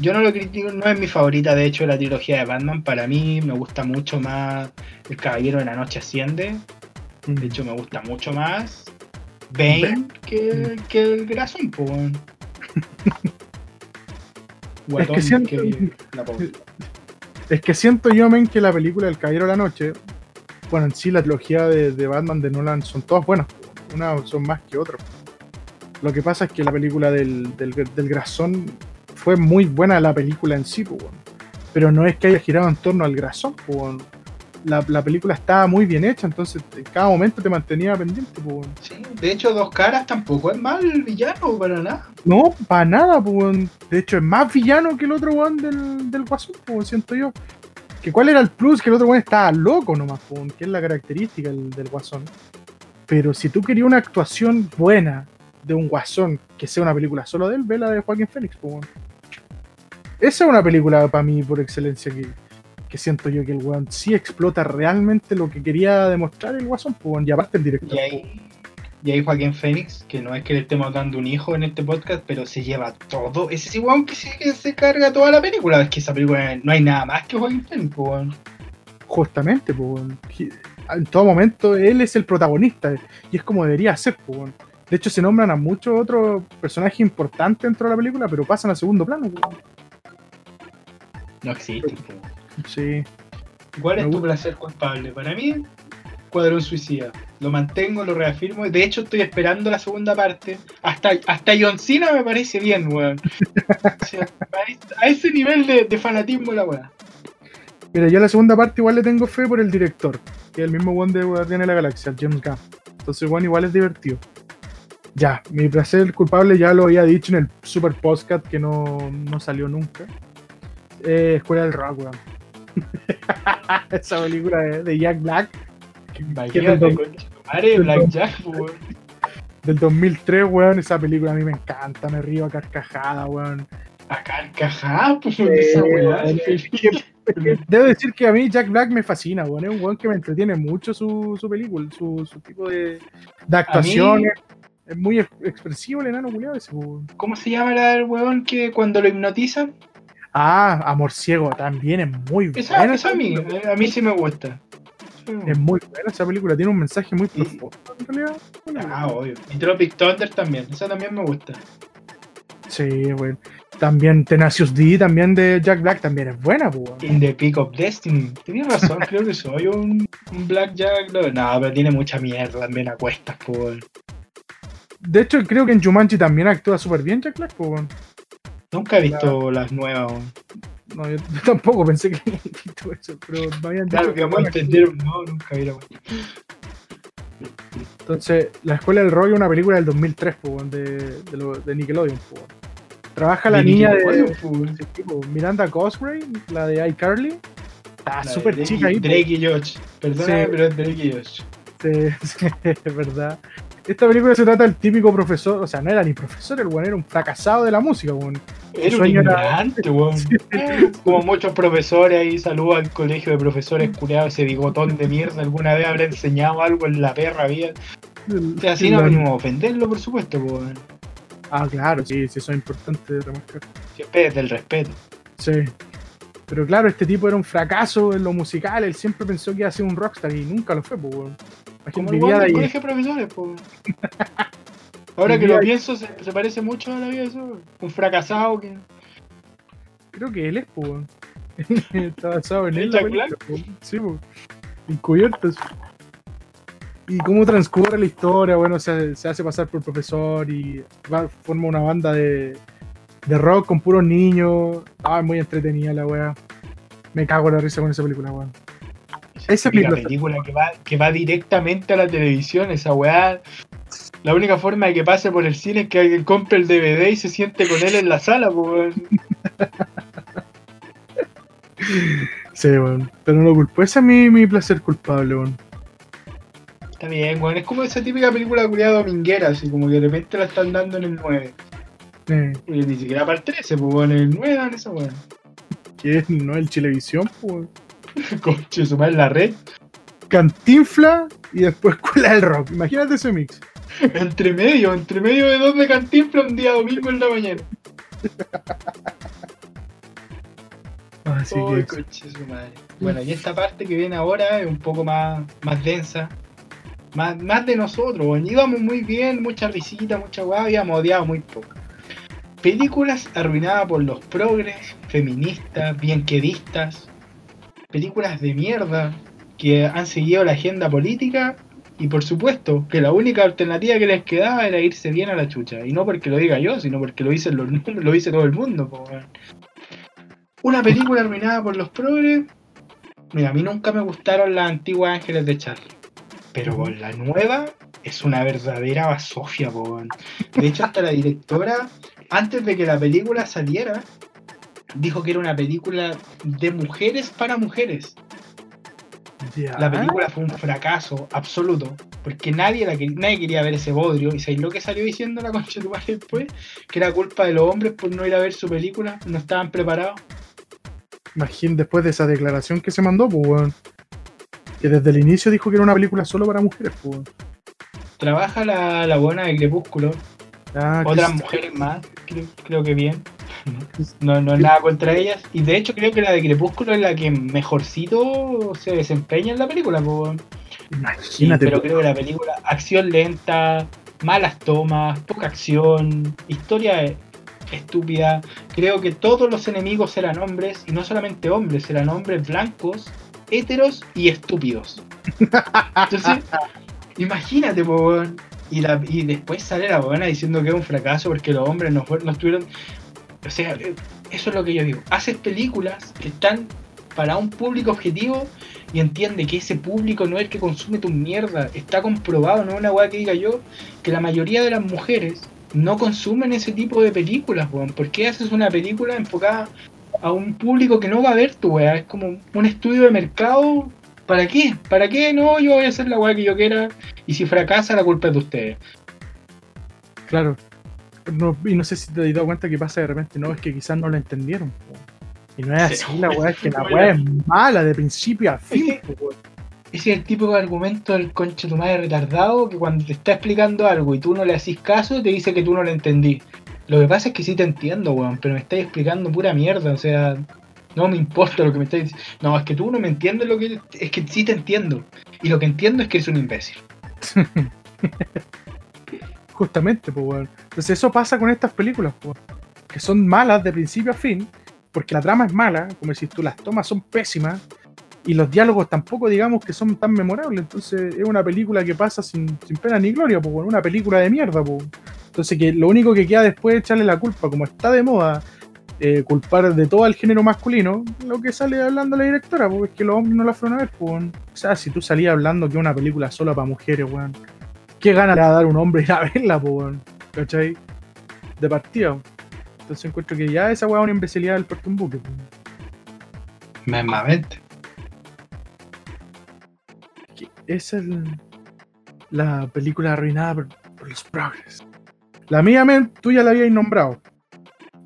Yo no lo critico, no es mi favorita, de hecho, la trilogía de Batman. Para mí me gusta mucho más El Caballero de la Noche Asciende. De hecho, me gusta mucho más Bane que, que el Grasón, siento- que la pobre. Es que siento yo, men, que la película del Caballero de la Noche, bueno, en sí la trilogía de, de Batman de Nolan son todas buenas, unas son más que otras. Lo que pasa es que la película del, del, del Grasón fue muy buena la película en sí, pues, pero no es que haya girado en torno al Grasón, pues, la, la película estaba muy bien hecha, entonces en cada momento te mantenía pendiente. Pues. Sí, de hecho, Dos Caras tampoco es mal villano, para nada. No, para nada, pues. De hecho, es más villano que el otro weón del, del Guasón, pues, siento yo. Que cuál era el plus, que el otro weón estaba loco nomás, pues, que es la característica del, del Guasón. Pero si tú querías una actuación buena de un Guasón, que sea una película solo de él, ve la de Joaquín Phoenix, pues. Esa es una película para mí por excelencia que, que siento yo que el weón sí explota realmente lo que quería demostrar el Guasón, pues, y aparte el director. Y ahí, y ahí Joaquín Fénix, que no es que le estemos dando un hijo en este podcast, pero se lleva todo. Ese sí, weón, que sí que se carga toda la película. Es que esa película no hay nada más que Joaquín Fénix, pues. Justamente, pues, en todo momento él es el protagonista y es como debería ser. pues. De hecho, se nombran a muchos otros personajes importantes dentro de la película, pero pasan a segundo plano. weón. No existe, weón. Sí, ¿Cuál Me es tu gusta. placer culpable? Para mí, Cuadrón Suicida. Lo mantengo, lo reafirmo. De hecho, estoy esperando la segunda parte. Hasta, hasta John Cena me parece bien, weón. O sea, a ese- nivel de, de fanatismo la weá. Mira, yo a la segunda parte igual le tengo fe por el director, que es el mismo one de Guardián de la Galaxia, James Gunn. Entonces, bueno, igual es divertido. Ya, mi placer culpable ya lo había dicho en el super podcast que no, no salió nunca. Eh, Escuela del Rock, weón. Esa película de, de Jack Black. que- del, dos- concha tu madre, Blackjack, weón. del 2003, weón. Esa película a mí me encanta, me río a carcajada, weón. A carcajada, pues, esa weá. Debo decir que a mí Jack Black me fascina, weón. Es un weón que me entretiene mucho su, su película, su, su tipo de, de actuaciones. Es muy ex- expresivo el enano culiado ese, weón. ¿Cómo se llama la del weón que cuando lo hipnotizan? Ah, Amor Ciego también es muy buena. esa a mí, a mí sí me gusta. Es muy buena esa película, tiene un mensaje muy Y- profundo en realidad. Ah, obvio. Y Tropic Thunder también, esa también me gusta. Sí, weón. También Tenacious D, también de Jack Black, también es buena, weón. In the Peak of Destiny. Tenías razón, creo que soy un, un Blackjack. No, no, pero tiene mucha mierda también a cuestas, por. De hecho, creo que en Jumanji también actúa súper bien Jack Black, pues. Nunca he visto las nuevas. No, yo tampoco pensé que habían visto eso, pero me habían Claro, que vamos a entender, no, nunca vi la. Entonces, La Escuela del Rock es una película del 2003, po, weón, de, de, lo- de Nickelodeon. Trabaja la niña de Miranda Cosgrave, la de iCarly. Está súper chica ahí. Drake y Josh. Perdóname, Sí. pero es Drake y Josh. Sí, sí, es verdad. Esta película se trata del típico profesor, o sea, no era ni profesor, el weón era un fracasado de la música, weón. Era un era- ignorante, weón. Como muchos profesores ahí, saludos al colegio de profesores curados, ese bigotón de mierda. ¿Alguna vez habrá enseñado algo en la perra vida? Así no venimos a ofenderlo, por supuesto, pues, weón. Ah, claro, sí, sí, eso es importante remarcar. Siempre desde el respeto. Sí. Pero claro, este tipo era un fracaso en lo musical, él siempre pensó que iba a ser un rockstar y nunca lo fue, pues, weón. Como el del colegio de profesores, pues. Ahora que lo pienso, se, se parece mucho a la vida de eso. Un fracasado que. Creo que él es, pues. Está basado en él. La película, pues. Sí, pues. Encubiertos. Y cómo transcurre la historia, bueno, se, se hace pasar por profesor y va- forma una banda de, de rock con puros niños. Ah, es muy entretenida la wea. Me cago en la risa con esa película, weón. Esa película- película que va, que va directamente a la televisión, esa weá. La única forma de que pase por el cine es que alguien compre el DVD y se siente con él en la sala, pues. Sí, weón. Pero no lo culpo. Ese es mi, mi placer culpable, weón. Está bien, weón. Es como esa típica película culiada dominguera, así como que de repente la están dando en el 9. Eh, Y ni siquiera para el 13, pues weón, en el 9 dan esa weón. que es, no el Chilevisión, pues. Coche, sumar la red. Cantinfla y después Escuela del Rock. Imagínate ese mix. Entre medio, entre medio de dos de cantinfla un día domingo en la mañana. Así que. coche su madre. Bueno, y esta parte que viene ahora es un poco más, más densa. Más, más de nosotros, weón. íbamos muy bien, mucha risita, mucha guay, habíamos odiado muy poco. Películas arruinadas por los progres, feministas, bienquedistas. Películas de mierda que han seguido la agenda política y por supuesto que la única alternativa que les quedaba era irse bien a la chucha. Y no porque lo diga yo, sino porque lo dice, números, lo dice todo el mundo. Una película arruinada por los progres. Mira, a mí nunca me gustaron las antiguas Ángeles de Charlie. Pero con la nueva es una verdadera basofia, po. De hecho, hasta la directora, antes de que la película saliera, dijo que era una película de mujeres para mujeres. La película fue un fracaso absoluto, porque nadie, la nadie quería ver ese bodrio. ¿Y sabéis lo que salió diciendo la concha de tu madre después? Que era culpa de los hombres por no ir a ver su película, no estaban preparados. Imagín después de esa declaración que se mandó, pues. Que desde el inicio dijo que era una película solo para mujeres, pues. Trabaja la, la buena de Crepúsculo, Ah, otras mujeres más, creo, creo que bien. No, no es nada contra ellas. Y de hecho creo que la de Crepúsculo es la que mejorcito se desempeña en la película. po. Sí, pero creo que la película, acción lenta, malas tomas, poca acción, historia estúpida. Creo que todos los enemigos eran hombres, y no solamente hombres, eran hombres blancos, héteros y estúpidos. Entonces, imagínate, po. Y, la, y después sale la buena diciendo que es un fracaso porque los hombres no, fueron, no estuvieron. O sea, eh, eso es lo que yo digo. Haces películas que están para un público objetivo y entiende que ese público no es el que consume tu mierda. Está comprobado, no es una weá que diga yo, que la mayoría de las mujeres no consumen ese tipo de películas, weón. ¿Por qué haces una película enfocada a un público que no va a ver tu weá? Es como un estudio de mercado. ¿Para qué? ¿Para qué? No, yo voy a hacer la weá que yo quiera y si fracasa la culpa es de ustedes. Claro. No, y no sé si te has dado cuenta que pasa de repente, no, es que quizás no lo entendieron. Y no es Sí. así, la weá es que la weá es mala de principio a fin. Es que-. Ese es el típico argumento del conche tu madre retardado que cuando te está explicando algo y tú no le haces caso, te dice que tú no lo entendí. Lo que pasa es que sí te entiendo, weón, pero me estás explicando pura mierda, o sea, no me importa lo que me estás diciendo. No, es que tú no me entiendes lo que. Es que sí te entiendo. Y lo que entiendo es que eres un imbécil. Justamente, pues, weón. Entonces eso pasa con estas películas, po, que son malas de principio a fin, porque la trama es mala, como decís tú, las tomas son pésimas, y los diálogos tampoco digamos que son tan memorables, entonces es una película que pasa sin, sin pena ni gloria, pues, una película de mierda, pues. Entonces que lo único que queda después es echarle la culpa, como está de moda eh, culpar de todo el género masculino, lo que sale hablando la directora, porque es que los hombres no la fueron a ver, pues. O sea, si tú salías hablando que una película sola para mujeres, weón, ¿qué gana le va a dar un hombre ir a verla, pues, weón? ¿Cachai? De partida. Entonces encuentro que ya esa weá es una imbecilidad del puerto un buque, esa es el- la película arruinada por, por los progres. La mía, men, tú ya la habías nombrado.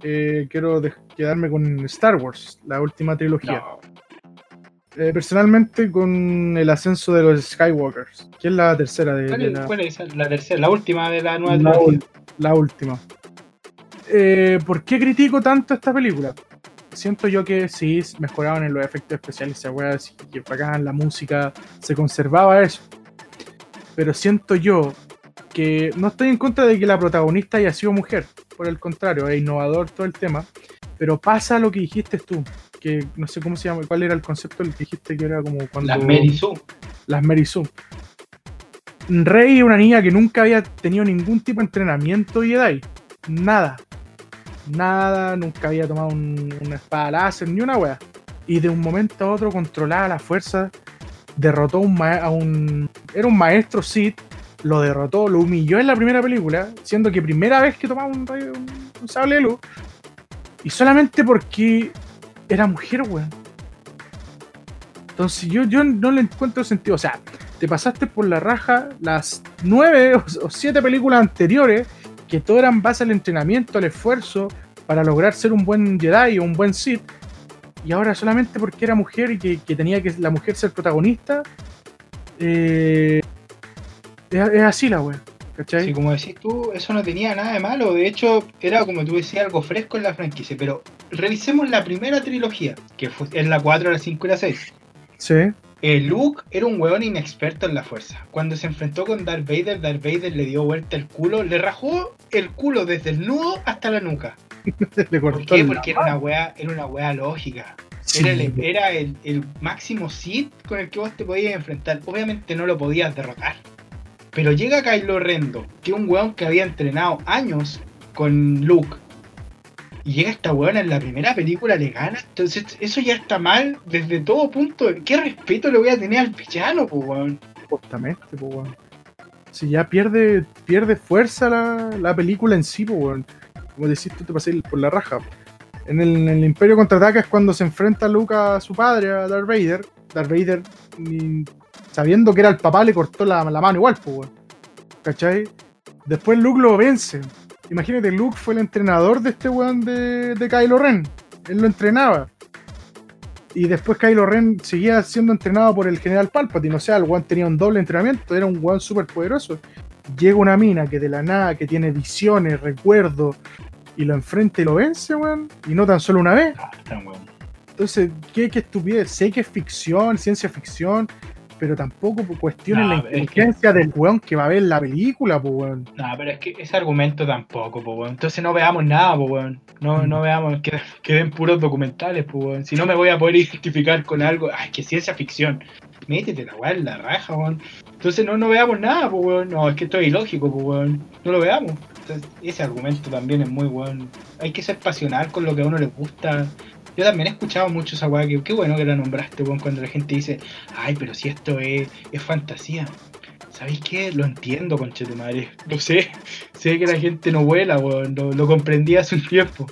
Eh, quiero quedarme con Star Wars, la última trilogía. No. Eh, personalmente con el ascenso de los Skywalkers, que es la tercera de, ¿Cuál de es, la, cuál es esa? la tercera, la última de la nueva la, trilogía? la última. Eh, ¿Por qué critico tanto esta película? Siento yo que sí mejoraban en los efectos especiales, esa weá, que bacán, la música, se conservaba eso. Pero siento yo que no estoy en contra de que la protagonista haya sido mujer, por el contrario, es innovador todo el tema. Pero pasa lo que dijiste tú, que no sé cómo se llama, cuál era el concepto el que dijiste que era como cuando Las Mary Sue. las Mary Sue. Rey es una niña que nunca había tenido ningún tipo de entrenamiento Jedi. Nada. Nada, nunca había tomado un- una espada láser, ni una wea. Y de un momento a otro controlaba la fuerza, derrotó un a un... Era un maestro Sith, lo derrotó, lo humilló en la primera película, siendo que primera vez que tomaba un, un sable de luz. Y solamente porque era mujer, weón. Entonces yo, yo no le encuentro sentido. O sea, te pasaste por la raja las nueve o, siete películas anteriores que todo eran base al entrenamiento, al esfuerzo para lograr ser un buen Jedi o un buen Sith. Y ahora solamente porque era mujer y que, que tenía que la mujer ser protagonista, eh, es, es así la wea. ¿Cachai? Sí, como decís tú, eso no tenía nada de malo. De hecho, era como tú decías, algo fresco en la franquicia. Pero revisemos la primera trilogía, que fue, es la 4, la 5 y la 6. Sí. Eh, Luke era un weón inexperto en la fuerza. Cuando se enfrentó con Darth Vader, Darth Vader le dio vuelta el culo, le rajó el culo desde el nudo hasta la nuca. Le ¿Por qué? Porque era una weá, era una weá lógica. Sí. Era, el, era el, el máximo Sith con el que vos te podías enfrentar. Obviamente no lo podías derrotar. Pero llega Kylo Rendo, que es un weón que había entrenado años con Luke. Y llega esta weona en la primera película, le gana. Entonces eso ya está mal desde todo punto. ¿Qué respeto le voy a tener al villano, po, weón? Justamente, po, weón. Si ya pierde, pierde fuerza la, la película en sí, po, weón. Como decís, tú te pasé por la raja. En el, en el Imperio Contraataca es cuando se enfrenta Luke a su padre, a Darth Vader. Darth Vader, sabiendo que era el papá, le cortó la, la mano igual, weón. ¿Cachai? Después Luke lo vence. Imagínate, Luke fue el entrenador de este weón de, de Kylo Ren. Él lo entrenaba. Y después Kylo Ren seguía siendo entrenado por el general Palpatine. O sea, el weón tenía un doble entrenamiento, era un weón súper poderoso. Llega una mina que de la nada, que tiene visiones, recuerdos, y lo enfrenta y lo vence, weón. Y no tan solo una vez. Ah. Entonces, ¿qué, qué estupidez? Sé que es ficción, ciencia ficción, pero tampoco cuestionen No, la es que- inteligencia del weón que va a ver la película, pues weón. No, pero es que ese argumento tampoco, po, weón. Entonces no veamos nada, po, weón. No, Mm. no veamos, que queden puros documentales, po, weón. Si no me voy a poder identificar con algo, ay, que ciencia ficción. Métete la weá en la raja, weón. Entonces no, no veamos nada, po, weón. No, es que esto es ilógico, po, weón. No lo veamos. Entonces, ese argumento también es muy weón. Hay que ser pasional con lo que a uno le gusta. Yo también he escuchado mucho esa weá, que qué bueno que la nombraste, weón, cuando la gente dice, ay, pero si esto es, es fantasía. ¿Sabéis qué? Lo entiendo, concha tu madre. Lo sé. Sé que la gente no vuela, weón. Lo, lo comprendí hace un tiempo.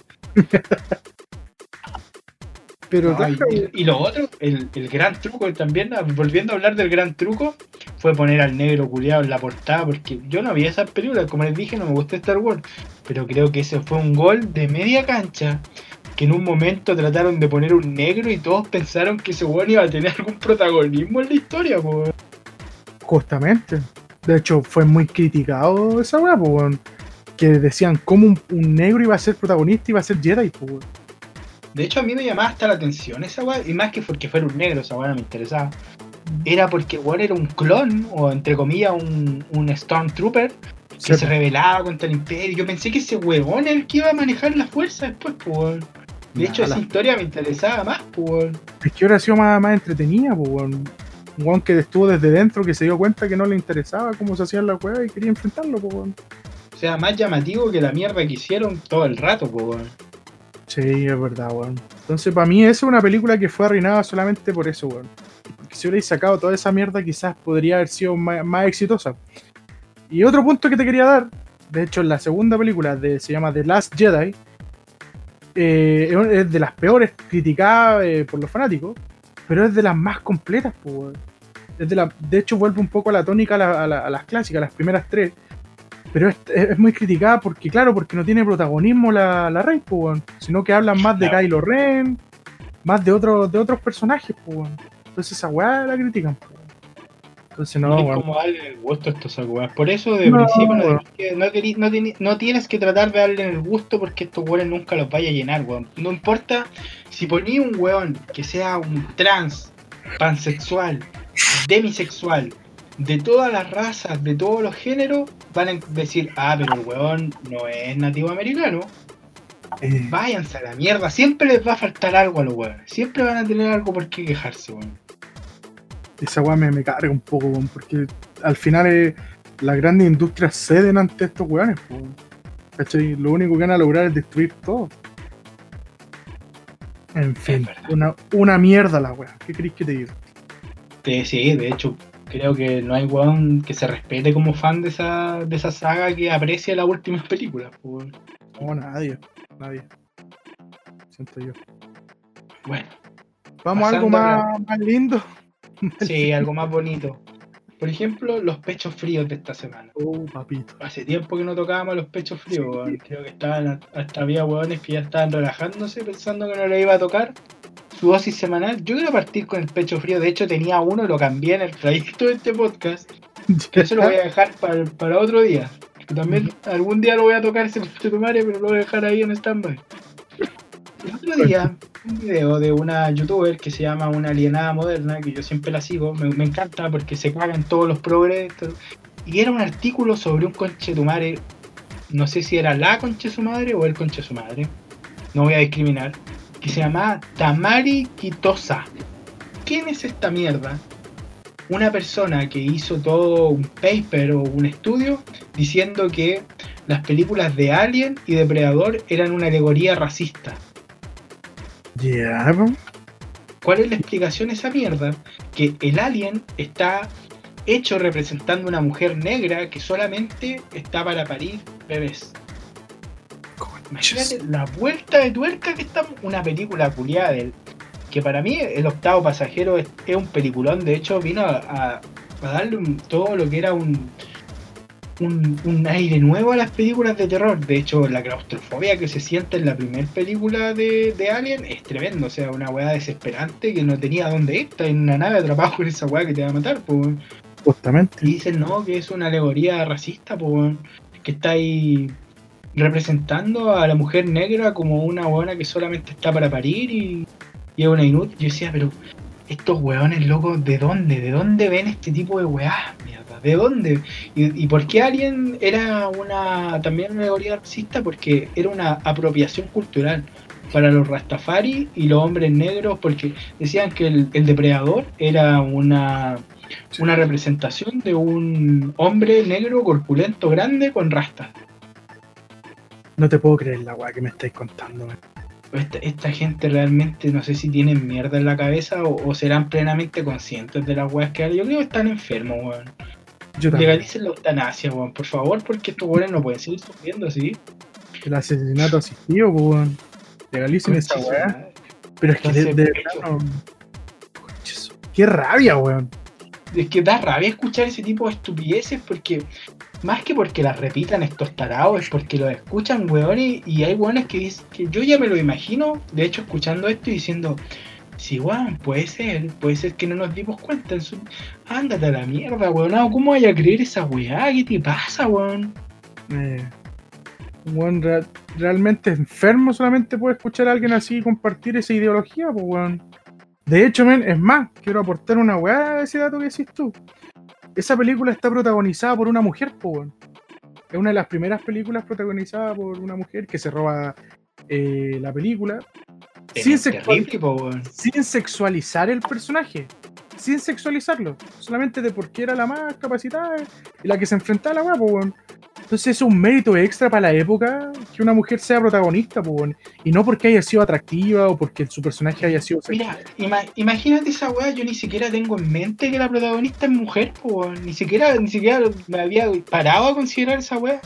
Pero Ay, y, y lo otro, el, el gran truco también, ah, volviendo a hablar del gran truco, fue poner al negro culiado en la portada, porque yo no vi esas películas, como les dije, no me gusta Star Wars, pero creo que ese fue un gol de media cancha, que en un momento trataron de poner un negro y todos pensaron que ese weón iba a tener algún protagonismo en la historia, po, weón. Justamente. De hecho, fue muy criticado esa weá, pues, weón. Que decían cómo un, un negro iba a ser protagonista y iba a ser Jedi, pues, weón. De hecho, a mí me llamaba hasta la atención esa weá, y más que porque fuera un negro, esa weá no me interesaba. Era porque weón era un clon, o entre comillas, un, un Stormtrooper, que Sí, se rebelaba contra el imperio. Yo pensé que ese huevón era el que iba a manejar la fuerza después, pues, weón. De hecho, esa historia me interesaba más, pues. Es que ahora ha sido más, más entretenida, pues, weón. Un weón que estuvo desde dentro, que se dio cuenta que no le interesaba cómo se hacían las weas y quería enfrentarlo, pues, weón. O sea, más llamativo que la mierda que hicieron todo el rato, pues, weón. Sí, es verdad, weón. Entonces, para mí, esa es una película que fue arruinada solamente por eso, weón. Porque si hubierais sacado toda esa mierda, quizás podría haber sido más, más exitosa. Y otro punto que te quería dar, de hecho, en la segunda película, de, se llama The Last Jedi, eh, es de las peores criticadas eh, por los fanáticos, pero es de las más completas, pues. Es de, la, de hecho, vuelve un poco a la tónica a, la- a la- a las clásicas, las primeras tres. Pero es, es muy criticada porque, claro, porque no tiene protagonismo la, la Rey, pues, sino que hablan más de Claro. Kylo Ren, más de otros de otros personajes, pues. Entonces esa weá la critican, pues. Entonces no, No, es weón. como darle el gusto a estos weas. Por eso de No, principio no, weón. tenés que- no, querís- no teni- no tienes que tratar de darle el gusto porque estos weones nunca los vaya a llenar, weón. No importa si poní un weón que sea un trans, pansexual, demisexual, de todas las razas, de todos los géneros, van a decir, ah, pero el weón no es nativo americano. Eh, Váyanse a la mierda, siempre les va a faltar algo a los weones. Siempre van a tener algo por qué quejarse, weón. Esa weá me, me carga un poco, weón, porque al final eh, las grandes industrias ceden ante estos weones, weón. ¿Cachai? Lo único que van a lograr es destruir todo. En fin, una, una mierda la weá. ¿Qué queréis que te diga? Sí, sí, de hecho, creo que no hay weón que se respete como fan de esa, de esa saga que aprecie las últimas películas. pues. No, nadie, nadie. Siento yo. Bueno, Vamos a algo a más, más lindo. Sí, algo más bonito. Por ejemplo, los pechos fríos de esta semana. Oh, papito. Hace tiempo que no tocábamos los pechos fríos, weón. Creo que estaban, hasta había weones que ya estaban relajándose pensando que no le iba a tocar su dosis semanal. Yo quiero partir con el pecho frío. De hecho, tenía uno y lo cambié en el trayecto de este podcast. Eso lo voy a dejar para, para otro día. Que también algún día lo voy a tocar ese pecho de madre, pero lo voy a dejar ahí en stand-by. El otro día, un video de una youtuber que se llama Una Alienada Moderna, que yo siempre la sigo, me, me encanta porque se cagan todos los progres. todo. Y era un artículo sobre un conche tu madre. No sé si era la conche su madre o el conche su madre. No voy a discriminar. Que se llamaba Tamari Kitosa. ¿Quién es esta mierda? Una persona que hizo todo un paper o un estudio diciendo que las películas de Alien y Depredador eran una alegoría racista. Ya, po. ¿Cuál es la explicación a esa mierda? Que el alien está hecho representando una mujer negra que solamente está para parir bebés. Imagínate la vuelta de tuerca que está una película culiada del. Que para mí el octavo pasajero es, es un peliculón, de hecho vino a, a- a darle un- todo lo que era un, un, un aire nuevo a las películas de terror. De hecho, la claustrofobia que se siente en la primera película de, de Alien es tremendo. O sea, una weá desesperante que no tenía dónde ir. Está en una nave atrapado con esa weá que te va a matar. Pues. Justamente. Y dicen, no, que es una alegoría racista, pues, que está ahí representando a la mujer negra como una huevona que solamente está para parir y, y es una inútil. Yo decía, pero estos hueones locos, ¿de dónde? ¿De dónde ven este tipo de weá? Mierda, ¿de dónde? ¿Y, y por qué Alien era una también una alegoría racista? Porque era una apropiación cultural para los Rastafari y los hombres negros, porque decían que el, el depredador era una una representación de un hombre negro corpulento grande con rastas. No te puedo creer la weá que me estáis contando, weón. Esta, esta gente realmente no sé si tienen mierda en la cabeza o, o serán plenamente conscientes de las weas que hay. Yo creo que están enfermos, weón. Yo. Legalicen la eutanasia, weón, por favor, porque estos weones no pueden seguir sufriendo así. El asesinato asistido, weón. Legalicen esa madre. Pero es que de, verdad no- Qué rabia, weón. Es que da rabia escuchar ese tipo de estupideces porque, más que porque las repitan estos tarados, es porque los escuchan, weones, y hay weones que dicen que yo ya me lo imagino, de hecho, escuchando esto y diciendo, sí, weón, puede ser, puede ser que no nos dimos cuenta. En su... Ándate a la mierda, weón, no, ¿cómo vaya a creer esa weá? ¿Qué te pasa, weón? Eh, weón re- realmente enfermo solamente puede escuchar a alguien así y compartir esa ideología, pues, weón. De hecho, men, es más, quiero aportar una weá a ese dato que decís tú. Esa película está protagonizada por una mujer, weón. Es una de las primeras películas protagonizadas por una mujer que se roba eh, la película sin, sexual- po, sexualizar el personaje. Sin sexualizarlo. Solamente de por qué era la más capacitada y la que se enfrentaba a la weá, weón. Entonces es un mérito extra para la época que una mujer sea protagonista, po, y no porque haya sido atractiva o porque su personaje haya sido Mira, ima- imagínate esa weá, yo ni siquiera tengo en mente que la protagonista es mujer, po, ni siquiera, ni siquiera me había parado a considerar esa weá.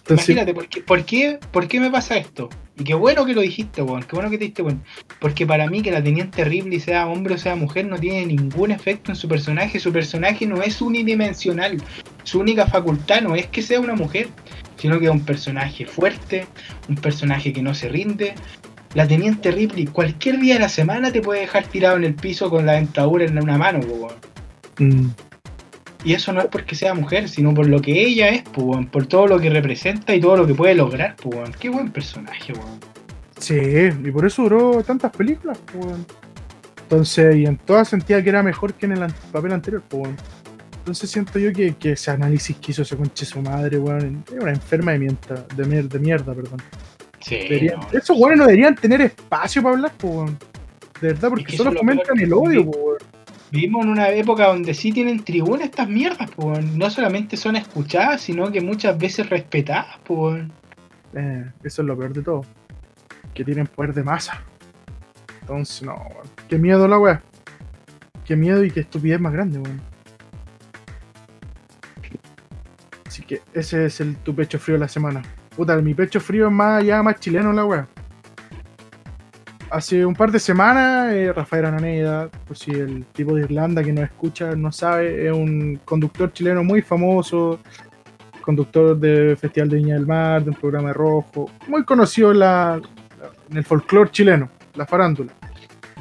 Entonces, Imagínate, ¿por qué, por, qué, ¿por qué me pasa esto? Y qué bueno que lo dijiste, weón, qué bueno que te diste cuenta. Porque para mí que la teniente Ripley sea hombre o sea mujer no tiene ningún efecto en su personaje. Su personaje no es unidimensional. Su única facultad no es que sea una mujer, sino que es un personaje fuerte, un personaje que no se rinde. La teniente Ripley cualquier día de la semana te puede dejar tirado en el piso con la dentadura en una mano, weón. mm, Y eso no es porque sea mujer, sino por lo que ella es, weón, por todo lo que representa y todo lo que puede lograr, weón. Qué buen personaje, weón. sí, y por eso duró tantas películas, weón. Entonces, y en todas sentía que era mejor que en el papel anterior, weón. Entonces siento yo que, que ese análisis que hizo ese conche su madre, weón, es una enferma de mierda, de, de mierda, perdón. Sí, Deberían- no. esos weones no deberían tener espacio para hablar, weón. De verdad, Es porque que solo fomentan el que odio, weón. Vivimos en una época donde sí tienen tribuna estas mierdas, weón. No solamente son escuchadas, sino que muchas veces respetadas, weón. Eh, eso es lo peor de todo. Que tienen poder de masa. Entonces, no, weón. Qué miedo la weá. Qué miedo y qué estupidez más grande, weón. Así que ese es el tu pecho frío de la semana. Puta, mi pecho frío es más ya más chileno la weá. Hace un par de semanas, eh, Rafael Ananeda, pues si el tipo de Irlanda que nos escucha no sabe, es un conductor chileno muy famoso, conductor de Festival de Viña del Mar, de un programa de rojo, muy conocido en, la, en el folclore chileno, la farándula.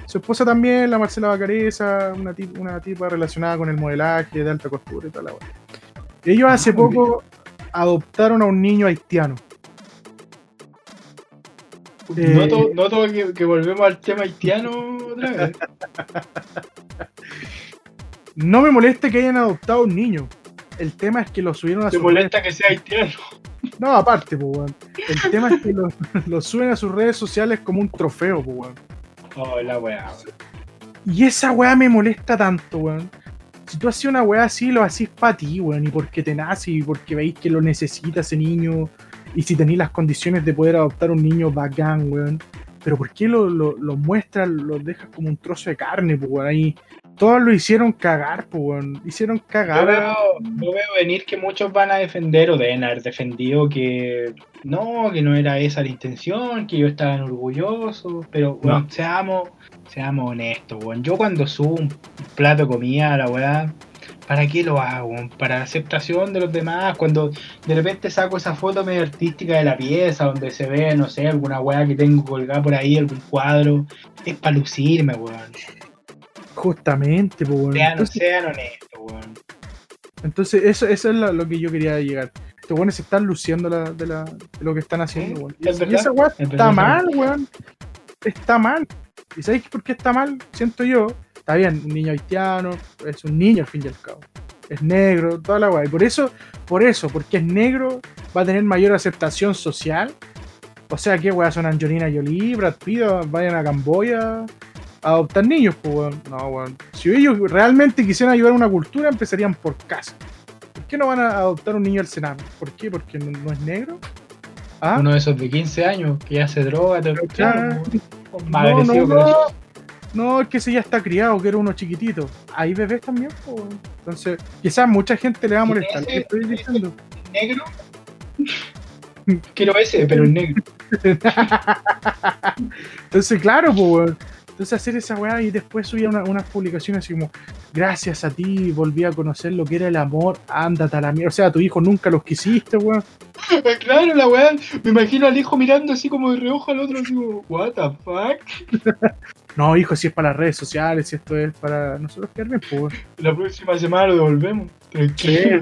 Su esposa también, la Marcela Bacareza, una, tip- una tipa relacionada con el modelaje de alta costura y weá. Ellos hace Ah, muy poco adoptaron a un niño haitiano. Eh, Noto, noto que, que volvemos al tema haitiano otra vez. No me molesta que hayan adoptado un niño. El tema es que lo subieron a ¿Te sus molesta que sea haitiano? No, aparte, pues, weón. El tema es que lo, lo suben a sus redes sociales como un trofeo, pues, weón. Oh, la weá. Y esa weá me molesta tanto, weón. Si tú haces una weá así, lo haces para ti, weón, y porque te nace, y porque veis que lo necesita ese niño, y si tenéis las condiciones de poder adoptar un niño bacán, weón. Pero ¿por qué lo, lo, lo muestras, lo dejas como un trozo de carne, pues, weón? Ahí todos lo hicieron cagar, pues, weón. Hicieron Yo cagar. veo, yo veo venir que muchos van a defender o deben haber defendido que no, que no era esa la intención, que ellos estaban orgullosos, pero No. weón, seamos, seamos honestos, weón. Yo cuando subo un plato de comida a la weá, ¿para qué lo hago? Para la aceptación de los demás, cuando de repente saco esa foto medio artística de la pieza, donde se ve, no sé, alguna weá que tengo colgada por ahí, algún cuadro, es para lucirme, weón. Justamente, pues, weón. Sean, Entonces, sean honestos, weón. entonces eso, eso es lo, lo que yo quería llegar. Estos weones se están luciendo la- de, la- de lo que están haciendo, weón. es Y, esa weá es está mal, weón. Está mal. ¿Y sabéis por qué está mal? Siento yo. Está bien, un niño haitiano, es un niño al fin y al cabo. Es negro, toda la weá. Y por eso, por eso, porque es negro, va a tener mayor aceptación social. O sea, ¿qué weá son Angelina Jolie, Brad Pitt, vayan a Camboya a adoptar niños? Pues, weón. No, weón. Si ellos realmente quisieran ayudar a una cultura, empezarían por casa. ¿Por qué no van a adoptar un niño al Senado? ¿Por qué? ¿Porque no, no es negro? ¿Ah? Uno de esos de 15 años que hace droga, te Claro. más No, agresivo no, que no. es que ese ya está criado, que era uno chiquitito. Hay bebés también, po. Entonces, quizás mucha gente le va a molestar ese- estoy diciendo. negro. Quiero ese, pero el negro. Entonces, claro, pues. Entonces hacer esa weá y después subir una- unas publicaciones así como, gracias a ti volví a conocer lo que era el amor, ándate a la mierda. O sea, a tu hijo nunca los quisiste, weón. Claro, la weá. Me imagino al hijo mirando así como de reojo al otro, así como, what the fuck. No, hijo, si es para las redes sociales, si esto es para nosotros quedar bien, pues, weón. La próxima semana lo devolvemos. Tranquilo.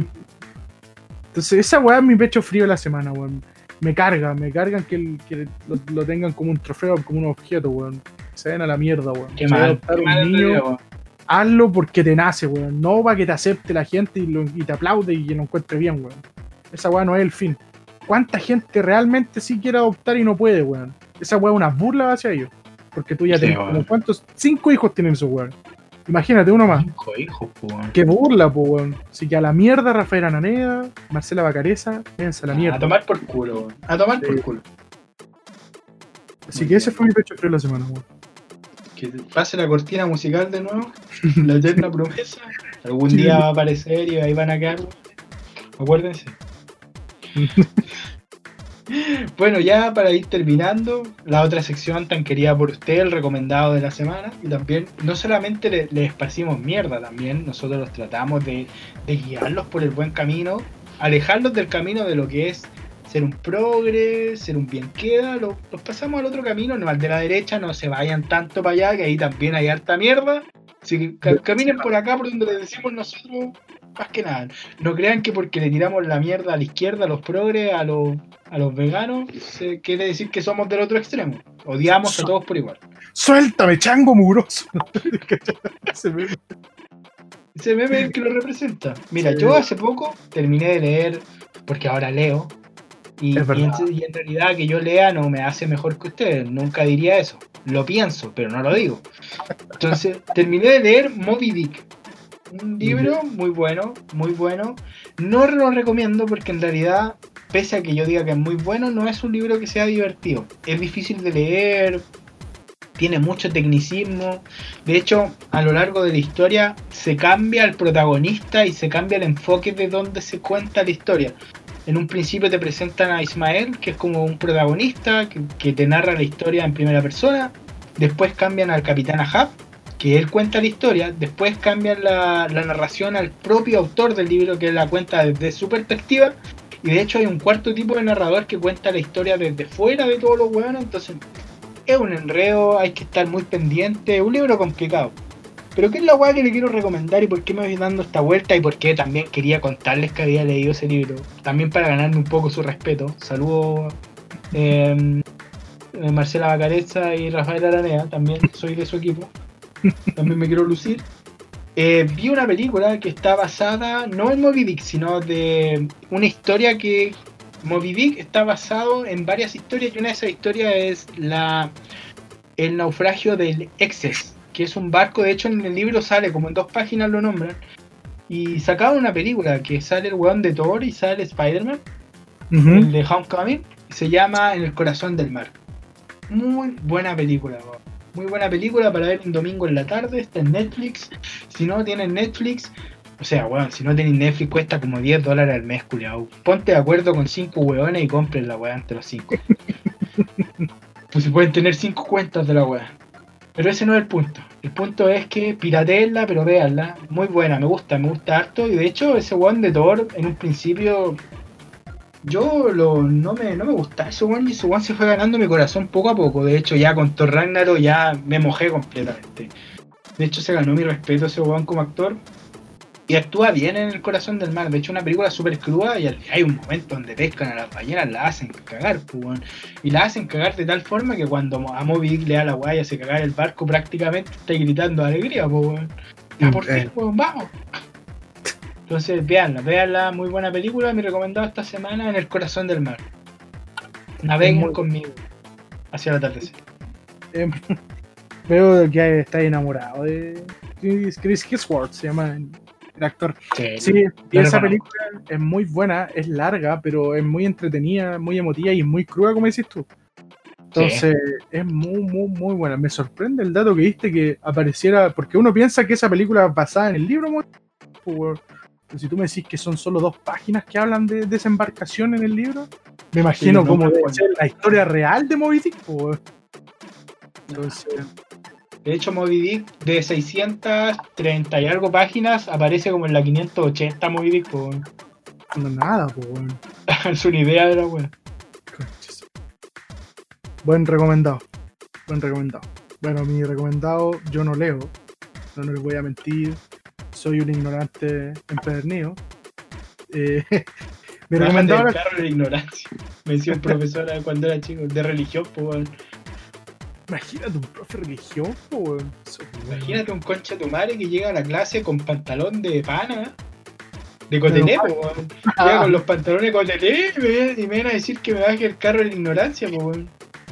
Entonces, esa weá es mi pecho frío de la semana, weón. Me carga, me cargan que, el- que lo, lo tengan como un trofeo, como un objeto, weón. Se den a la mierda, weón. Qué Si vas a mal. adoptar Qué un mal niño, hazlo porque te nace, weón. No para que te acepte la gente y, lo- y te aplaude y que lo encuentre bien, weón. Esa weá no es el fin. ¿Cuánta gente realmente sí quiere adoptar y no puede, weón? Esa weá es una burla hacia ellos. Porque tú ya Sí, tenés weón. como cuántos, cinco hijos tienen esos weón. Imagínate uno más. Cinco hijos, weón. Qué burla, weón. Así que a la mierda Rafael Ananeda, Marcela Bacareza, váyanse a la A mierda. tomar por culo, weón. A tomar por culo. Así que ese fue mi pecho frío de la semana, weón. Que pase la cortina musical de nuevo. La eterna promesa. Algún Sí. día va a aparecer y ahí van a quedar. Acuérdense. Bueno, ya para ir terminando, la otra sección tan querida por usted, el recomendado de la semana. Y también, no solamente le, le esparcimos mierda, también nosotros los tratamos de, de guiarlos por el buen camino, alejarlos del camino de lo que es ser un progre, ser un bien queda. Los, los pasamos al otro camino, no al de la derecha, no se vayan tanto para allá, que ahí también hay harta mierda. Así que ca- caminen por acá, por donde les decimos nosotros, más que nada. No crean que porque le tiramos la mierda a la izquierda, a los progres, a los, a los veganos, se quiere decir que somos del otro extremo. Odiamos a todos por igual. ¡Suéltame, chango mugroso! Ese meme. Ese meme es el que lo representa. Mira, Sí. yo hace poco terminé de leer, porque ahora leo, y, en, y en realidad que yo lea no me hace mejor que ustedes. Nunca diría eso. Lo pienso, pero no lo digo. Entonces, terminé de leer Moby Dick. Un libro muy bueno, muy bueno. No lo recomiendo porque en realidad, pese a que yo diga que es muy bueno, no es un libro que sea divertido. Es difícil de leer, tiene mucho tecnicismo. De hecho, a lo largo de la historia se cambia el protagonista y se cambia el enfoque de donde se cuenta la historia. En un principio te presentan a Ismael, que es como un protagonista que, que te narra la historia en primera persona. Después cambian al capitán Ahab, que él cuenta la historia. Después cambian la, narración al propio autor del libro, que la cuenta desde su perspectiva. Y de hecho hay un cuarto tipo de narrador que cuenta la historia desde fuera de todos los hueones. Entonces es un enredo, hay que estar muy pendiente. Un libro complicado. Pero ¿qué es la weá que le quiero recomendar y por qué me voy dando esta vuelta y por qué también quería contarles que había leído ese libro? También para ganarme un poco su respeto. Saludos eh, eh, Marcela Bacareza y Rafael Aranea, también soy de su equipo. También me quiero lucir. Eh, vi una película que está basada no en Moby Dick, sino de una historia que Moby Dick está basado en varias historias y una de esas historias es la el naufragio del Excess, que es un barco, de hecho en el libro sale como en dos páginas lo nombran. Y sacaron una película que sale el weón de Thor y sale Spider-Man, el de Homecoming, y se llama En el corazón del mar. Muy buena película, weón. Muy buena película para ver un domingo en la tarde, está en Netflix. Si no tienen Netflix, o sea, weón, si no tienen Netflix cuesta como 10 dólares al mes, culiao. Ponte de acuerdo con 5 weones y compren la weá entre los 5. pues si pueden tener 5 cuentas de la weá. Pero ese no es el punto. El punto es que pirateenla, pero véanla. Muy buena, me gusta, me gusta harto. Y de hecho, ese weón de Thor, en un principio, yo lo, no, me, no me gustaba ese weón y ese weón se fue ganando mi corazón poco a poco. De hecho, ya con Thor Ragnarok ya me mojé completamente. De hecho, se ganó mi respeto ese weón como actor. Y actúa bien en el corazón del mar. De hecho, una película súper cruda y hay un momento donde pescan a las ballenas, la hacen cagar, pues, weón. Y la hacen cagar de tal forma que cuando a Moby Dick le da la guaya, se cagar el barco, prácticamente está gritando alegría, pues, weón. Ya por fin, Eh. weón, vamos. Entonces, véanla, véanla, muy buena película. Mi recomendado esta semana en el corazón del mar. Naveguen Muy- conmigo hacia la atardecer. Eh, veo que está enamorado de Chris, Hemsworth, se llama el, actor. Sí, y esa película es muy buena, es larga, pero es muy entretenida, muy emotiva y muy cruda, como dices tú. Entonces, es muy, muy, muy buena. Me sorprende el dato que diste que apareciera, porque uno piensa que esa película es basada en el libro, muy- pero si tú me decís que son solo dos páginas que hablan de desembarcación en el libro, me imagino no, cómo no, debe bueno. ser la historia real de Moby Dick. pues. Entonces, De hecho, Moby Dick de 630 y algo páginas aparece como en la 580 Moby Dick, pues, no nada, pues. weón. es una idea de la. Conches. Buen recomendado. Buen recomendado. Bueno, mi recomendado, yo no leo. No, no les voy a mentir. Soy un ignorante empedernido. Eh, recomendado del era- carro de ignorancia. Me decía un profesor cuando era chico, de religión, pues. Imagínate un profe religión. Eso, Imagínate un concha de tu madre que llega a la clase con pantalón de pana, de cotelé, pues. Ah. Llega con los pantalones de cotelé y me, y me viene a decir que me baje el carro de la ignorancia, pues.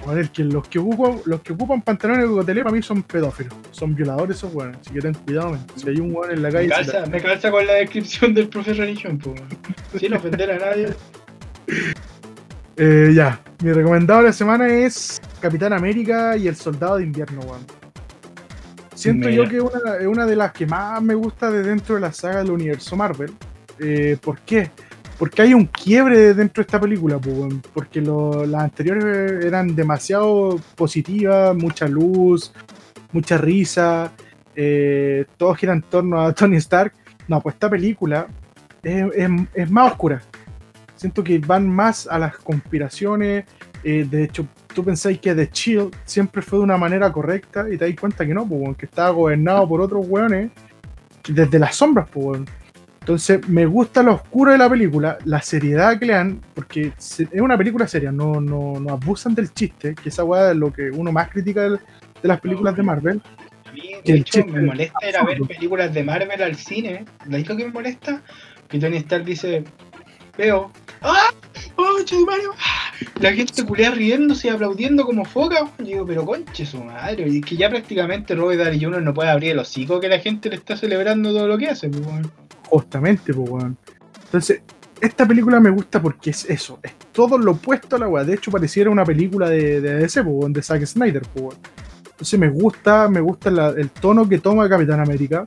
A ver, que los que ocupan, los que ocupan pantalones de cocotelé para mí son pedófilos, son violadores esos weones, así que ten cuidado, men. Si hay un weón en la Me calle. se calza, me calza con la descripción del profe religión, pues. Sin ofender a nadie. Eh, ya, mi recomendado de la semana es Capitán América y el Soldado de Invierno, weón. Siento Mira. yo que es una, es una de las que más me gusta de dentro de la saga del universo Marvel. Eh, ¿Por qué? Porque hay un quiebre dentro de esta película, porque las anteriores eran demasiado positivas, mucha luz, mucha risa, eh, todo gira en torno a Tony Stark. No, pues esta película es, más oscura. Siento que van más a las conspiraciones. eh, de hecho, tú pensáis que The Shield siempre fue de una manera correcta y te das cuenta que no, pues, que estaba gobernado por otros weones desde las sombras, pues. Entonces, me gusta lo oscuro de la película, la seriedad que le dan, porque es una película seria, no, no, no abusan del chiste, que esa weá es lo que uno más critica de, las películas de Marvel. A mí, de el hecho, chiste me es molesta ir a ver películas de Marvel al cine. ¿Lo único que me molesta? Que Tony Stark dice, veo, ¡ah! ¡Oh, madre! La gente culea riéndose y aplaudiendo como foca. Yo digo, pero conche su madre. Y es que ya prácticamente Robert Downey Jr. no puede abrir el hocico que la gente le está celebrando todo lo que hace. pues. Justamente, pues, weón. Entonces, esta película me gusta porque es eso, es todo lo opuesto a la weá. De hecho, pareciera una película de, de DC, pues, de Zack Snyder, pues. Entonces, me gusta, me gusta el tono que toma Capitán América.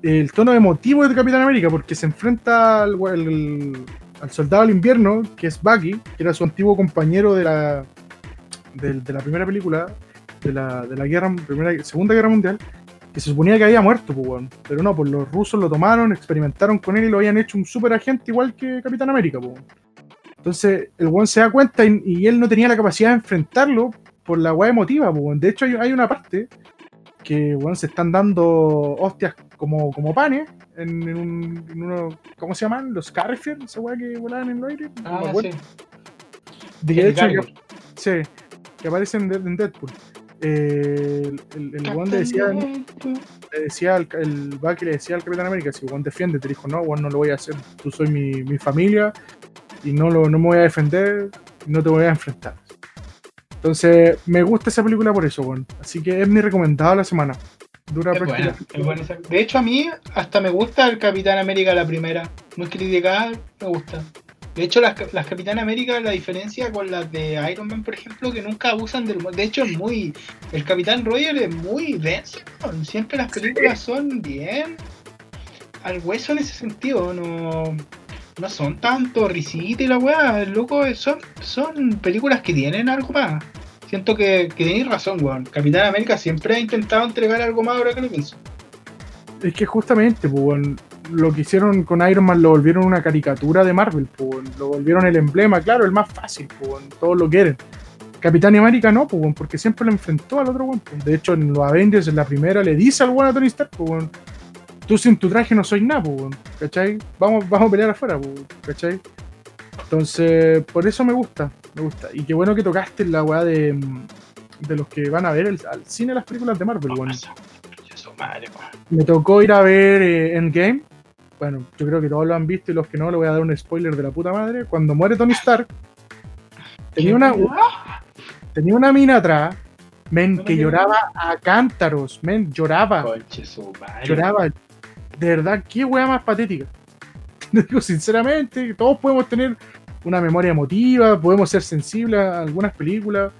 El tono emotivo de Capitán América, porque se enfrenta al, al- soldado del invierno, que es Bucky, que era su antiguo compañero de la, de, la primera película, de la, de la guerra, primera, Segunda Guerra Mundial que se suponía que había muerto, pues. Pero no, pues los rusos lo tomaron, experimentaron con él y lo habían hecho un super agente igual que Capitán América, pues. Entonces, el weón se da cuenta y, y él no tenía la capacidad de enfrentarlo por la weá emotiva, pues. De hecho, hay, hay una parte que, weón, se están dando hostias como, como panes en, en un, en uno, ¿cómo se llaman? Los Carrefour, esa weá que volaban en el aire. No me Ah, acuerdo. sí. De hecho, que- sí, que aparecen en, en Deadpool. Eh, el, weón le decía, le decía al, el Bucky le decía al Capitán América, si Juan defiende, te dijo, no, Juan no lo voy a hacer, tú soy mi, mi familia y no, lo, no me voy a defender no te voy a enfrentar. Entonces, me gusta esa película por eso, Juan. Así que es mi recomendada la semana. Dura Es buena, prácticamente- es buena esa- De hecho, a mí hasta me gusta el Capitán América la primera. No es criticada, me gusta. De hecho, las, las Capitán América, la diferencia con las de Iron Man, por ejemplo, que nunca abusan del humor. De hecho, es muy. El Capitán Roger es muy denso. ¿no? Siempre las películas son bien al hueso en ese sentido. No, no son tanto risita y la weá. Loco, son, son películas que tienen algo más. Siento que, que tenéis razón, weón. Capitán América siempre ha intentado entregar algo más ahora que lo pienso. Es que justamente, pues, weón, lo que hicieron con Iron Man lo volvieron una caricatura de Marvel, lo volvieron el emblema, claro, el más fácil, weón, todos lo quieren. Capitán América no, porque siempre lo enfrentó al otro weón. De hecho, en los Avengers, en la primera, le dice al weón a Tony Stark, tú sin tu traje no soy nada, pues, ¿cachai? Vamos, vamos a pelear afuera, ¿cachai? Entonces, por eso me gusta, me gusta. Y qué bueno que tocaste la weá de, de los que van a ver el- al cine las películas de Marvel, weón. Me tocó ir a ver eh, Endgame. Bueno, yo creo que todos lo han visto y los que no, le voy a dar un spoiler de la puta madre. Cuando muere Tony Stark, tenía una, tenía una mina atrás, men, que lloraba a cántaros, men, lloraba, lloraba. De verdad, qué wea más patética. Digo, sinceramente, todos podemos tener una memoria emotiva, podemos ser sensibles a algunas películas,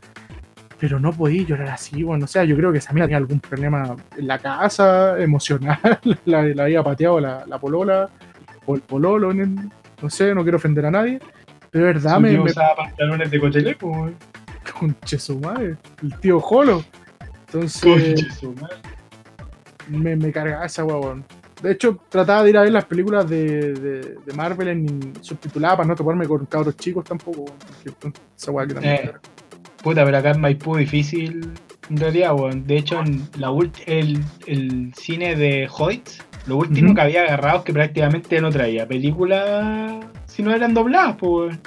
pero no podía llorar así, bueno, o sea, yo creo que esa mina tenía algún problema en la casa, emocional, la, la había pateado la, la polola, o el pololo, en el- no sé, no quiero ofender a nadie, pero de verdad me, tío me usaba pantalones de cochele, pues, weón. conche su madre, el tío Jolo. Entonces, Conche su madre. me, me cargaba esa weón. De hecho, trataba de ir a ver las películas de, de, de Marvel en subtituladas para no toparme con cabros chicos tampoco, esa weá que también. Eh. Puta, pero acá en Maipú difícil en realidad, weón. De hecho, en la el, el cine de Hoyt, lo último que había agarrado es que prácticamente no traía películas si no eran dobladas, pues, weón.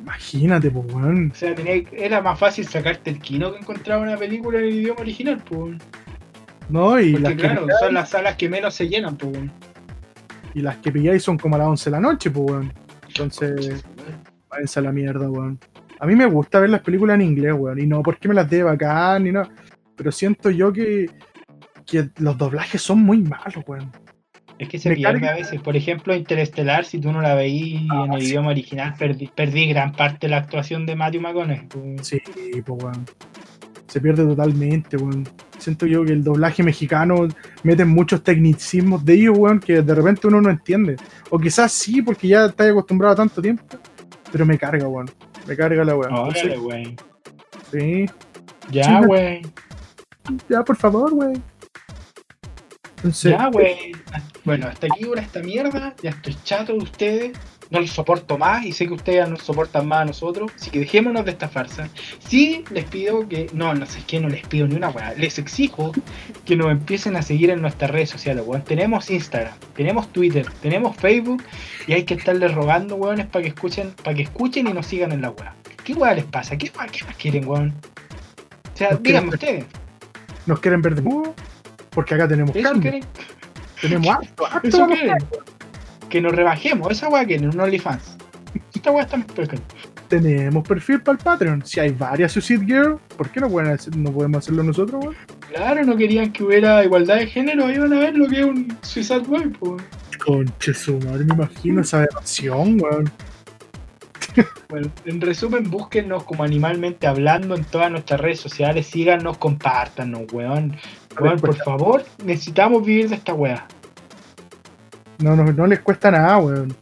Imagínate, pues, weón. O sea, tenía, era más fácil sacarte el kino que encontrar una película en el idioma original, pues, weón. No, y las, Porque que claro, son las salas que menos se llenan, pues, weón. y las que pilláis son como a las 11 de la noche, pues, weón. Entonces, váyanse a la mierda, weón. A mí me gusta ver las películas en inglés, weón. Y no porque me las dé bacán ni nada. Pero siento yo que, que los doblajes son muy malos, weón. Es que se Me pierde carga- a veces. Por ejemplo, Interestelar, si tú no la veís Ah, en el sí. idioma original, perdí, perdí gran parte de la actuación de Matthew McConaughey. Sí, pues, weón. Se pierde totalmente, weón. Siento yo que el doblaje mexicano meten muchos tecnicismos de ellos, weón, que de repente uno no entiende. O quizás sí, porque ya estás acostumbrado a tanto tiempo. Pero me carga, weón. Me carga la weón. Órale, güey. sí. Ya, güey. Ya, por favor, güey. Entonces, Ya, güey. Bueno, hasta aquí ahora esta mierda. Ya estoy chato de ustedes. No los soporto más y sé que ustedes no soportan más a nosotros. Así que dejémonos de esta farsa. Sí, les pido que. No, no sé qué, no les pido ni una weá. Les exijo que nos empiecen a seguir en nuestras redes sociales, weón. Tenemos Instagram, tenemos Twitter, tenemos Facebook y hay que estarles rogando, weones, para que escuchen, para que escuchen y nos sigan en la weá. ¿Qué weá les pasa? ¿Qué, weá- qué más quieren, weón? O sea, Nos díganme ustedes. nos quieren ver de nuevo. Porque acá tenemos ¿Eso carne. quieren? Tenemos harto, harto. ¿Eso vamos a quieren? Que nos rebajemos, esa weá quieren, un OnlyFans. Esta weá está muy pequeña. Tenemos perfil para el Patreon. Si hay varias Suicide Girl, ¿por qué no, pueden hacer- no podemos hacerlo nosotros, weón? Claro, no querían que hubiera igualdad de género, iban a ver lo que es un Suicide Boy, pues. Conche su madre, me imagino esa aberración, weón. Bueno, en resumen, búsquennos como animalmente hablando en todas nuestras redes sociales, síganos, compártanos, weón. Weón, por favor, necesitamos vivir de esta weá. No, no, no les cuesta nada, weón.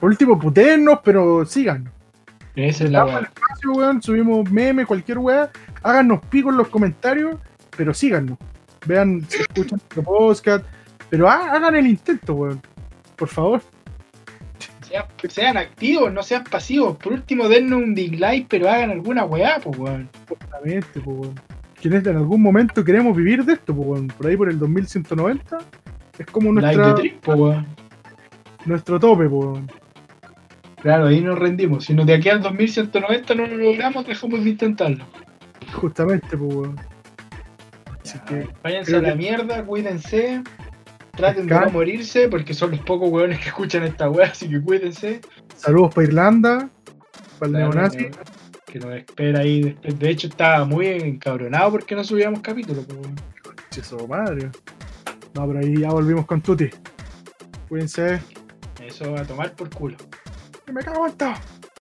Por último, putéennos, pero síganos. Esa es la espacio, weón. Subimos memes, cualquier weá. Háganos pico en los comentarios, pero síganos. Vean, si escuchan nuestro podcast. Pero ha- hagan el intento, weón. Por favor. Sean, sean activos, no sean pasivos. Por último, dennos un dislike, pero hagan alguna weá, pues weón. Justamente, pues, weón. Que en, este- en algún momento queremos vivir de esto, pues, weón. Por ahí por el 2190. Es como Like nuestra, the trip, pues weón. Nuestro tope, pues, weón. Claro, ahí nos rendimos. Si nos de aquí al 2190 no lo logramos, dejamos de intentarlo. Justamente, pues, weón. Así que, Váyanse a la que- mierda, cuídense. Traten de no morirse, porque son los pocos weones que escuchan esta weá, así que cuídense. saludos para Irlanda, para el Claro, neonazi. Que nos espera ahí. después. De hecho, estaba muy encabronado porque no subíamos capítulos. pues, weón. Eso, madre. No, pero ahí ya volvimos con Tuti. Cuídense. Eso a tomar por culo. Que me cago en todo.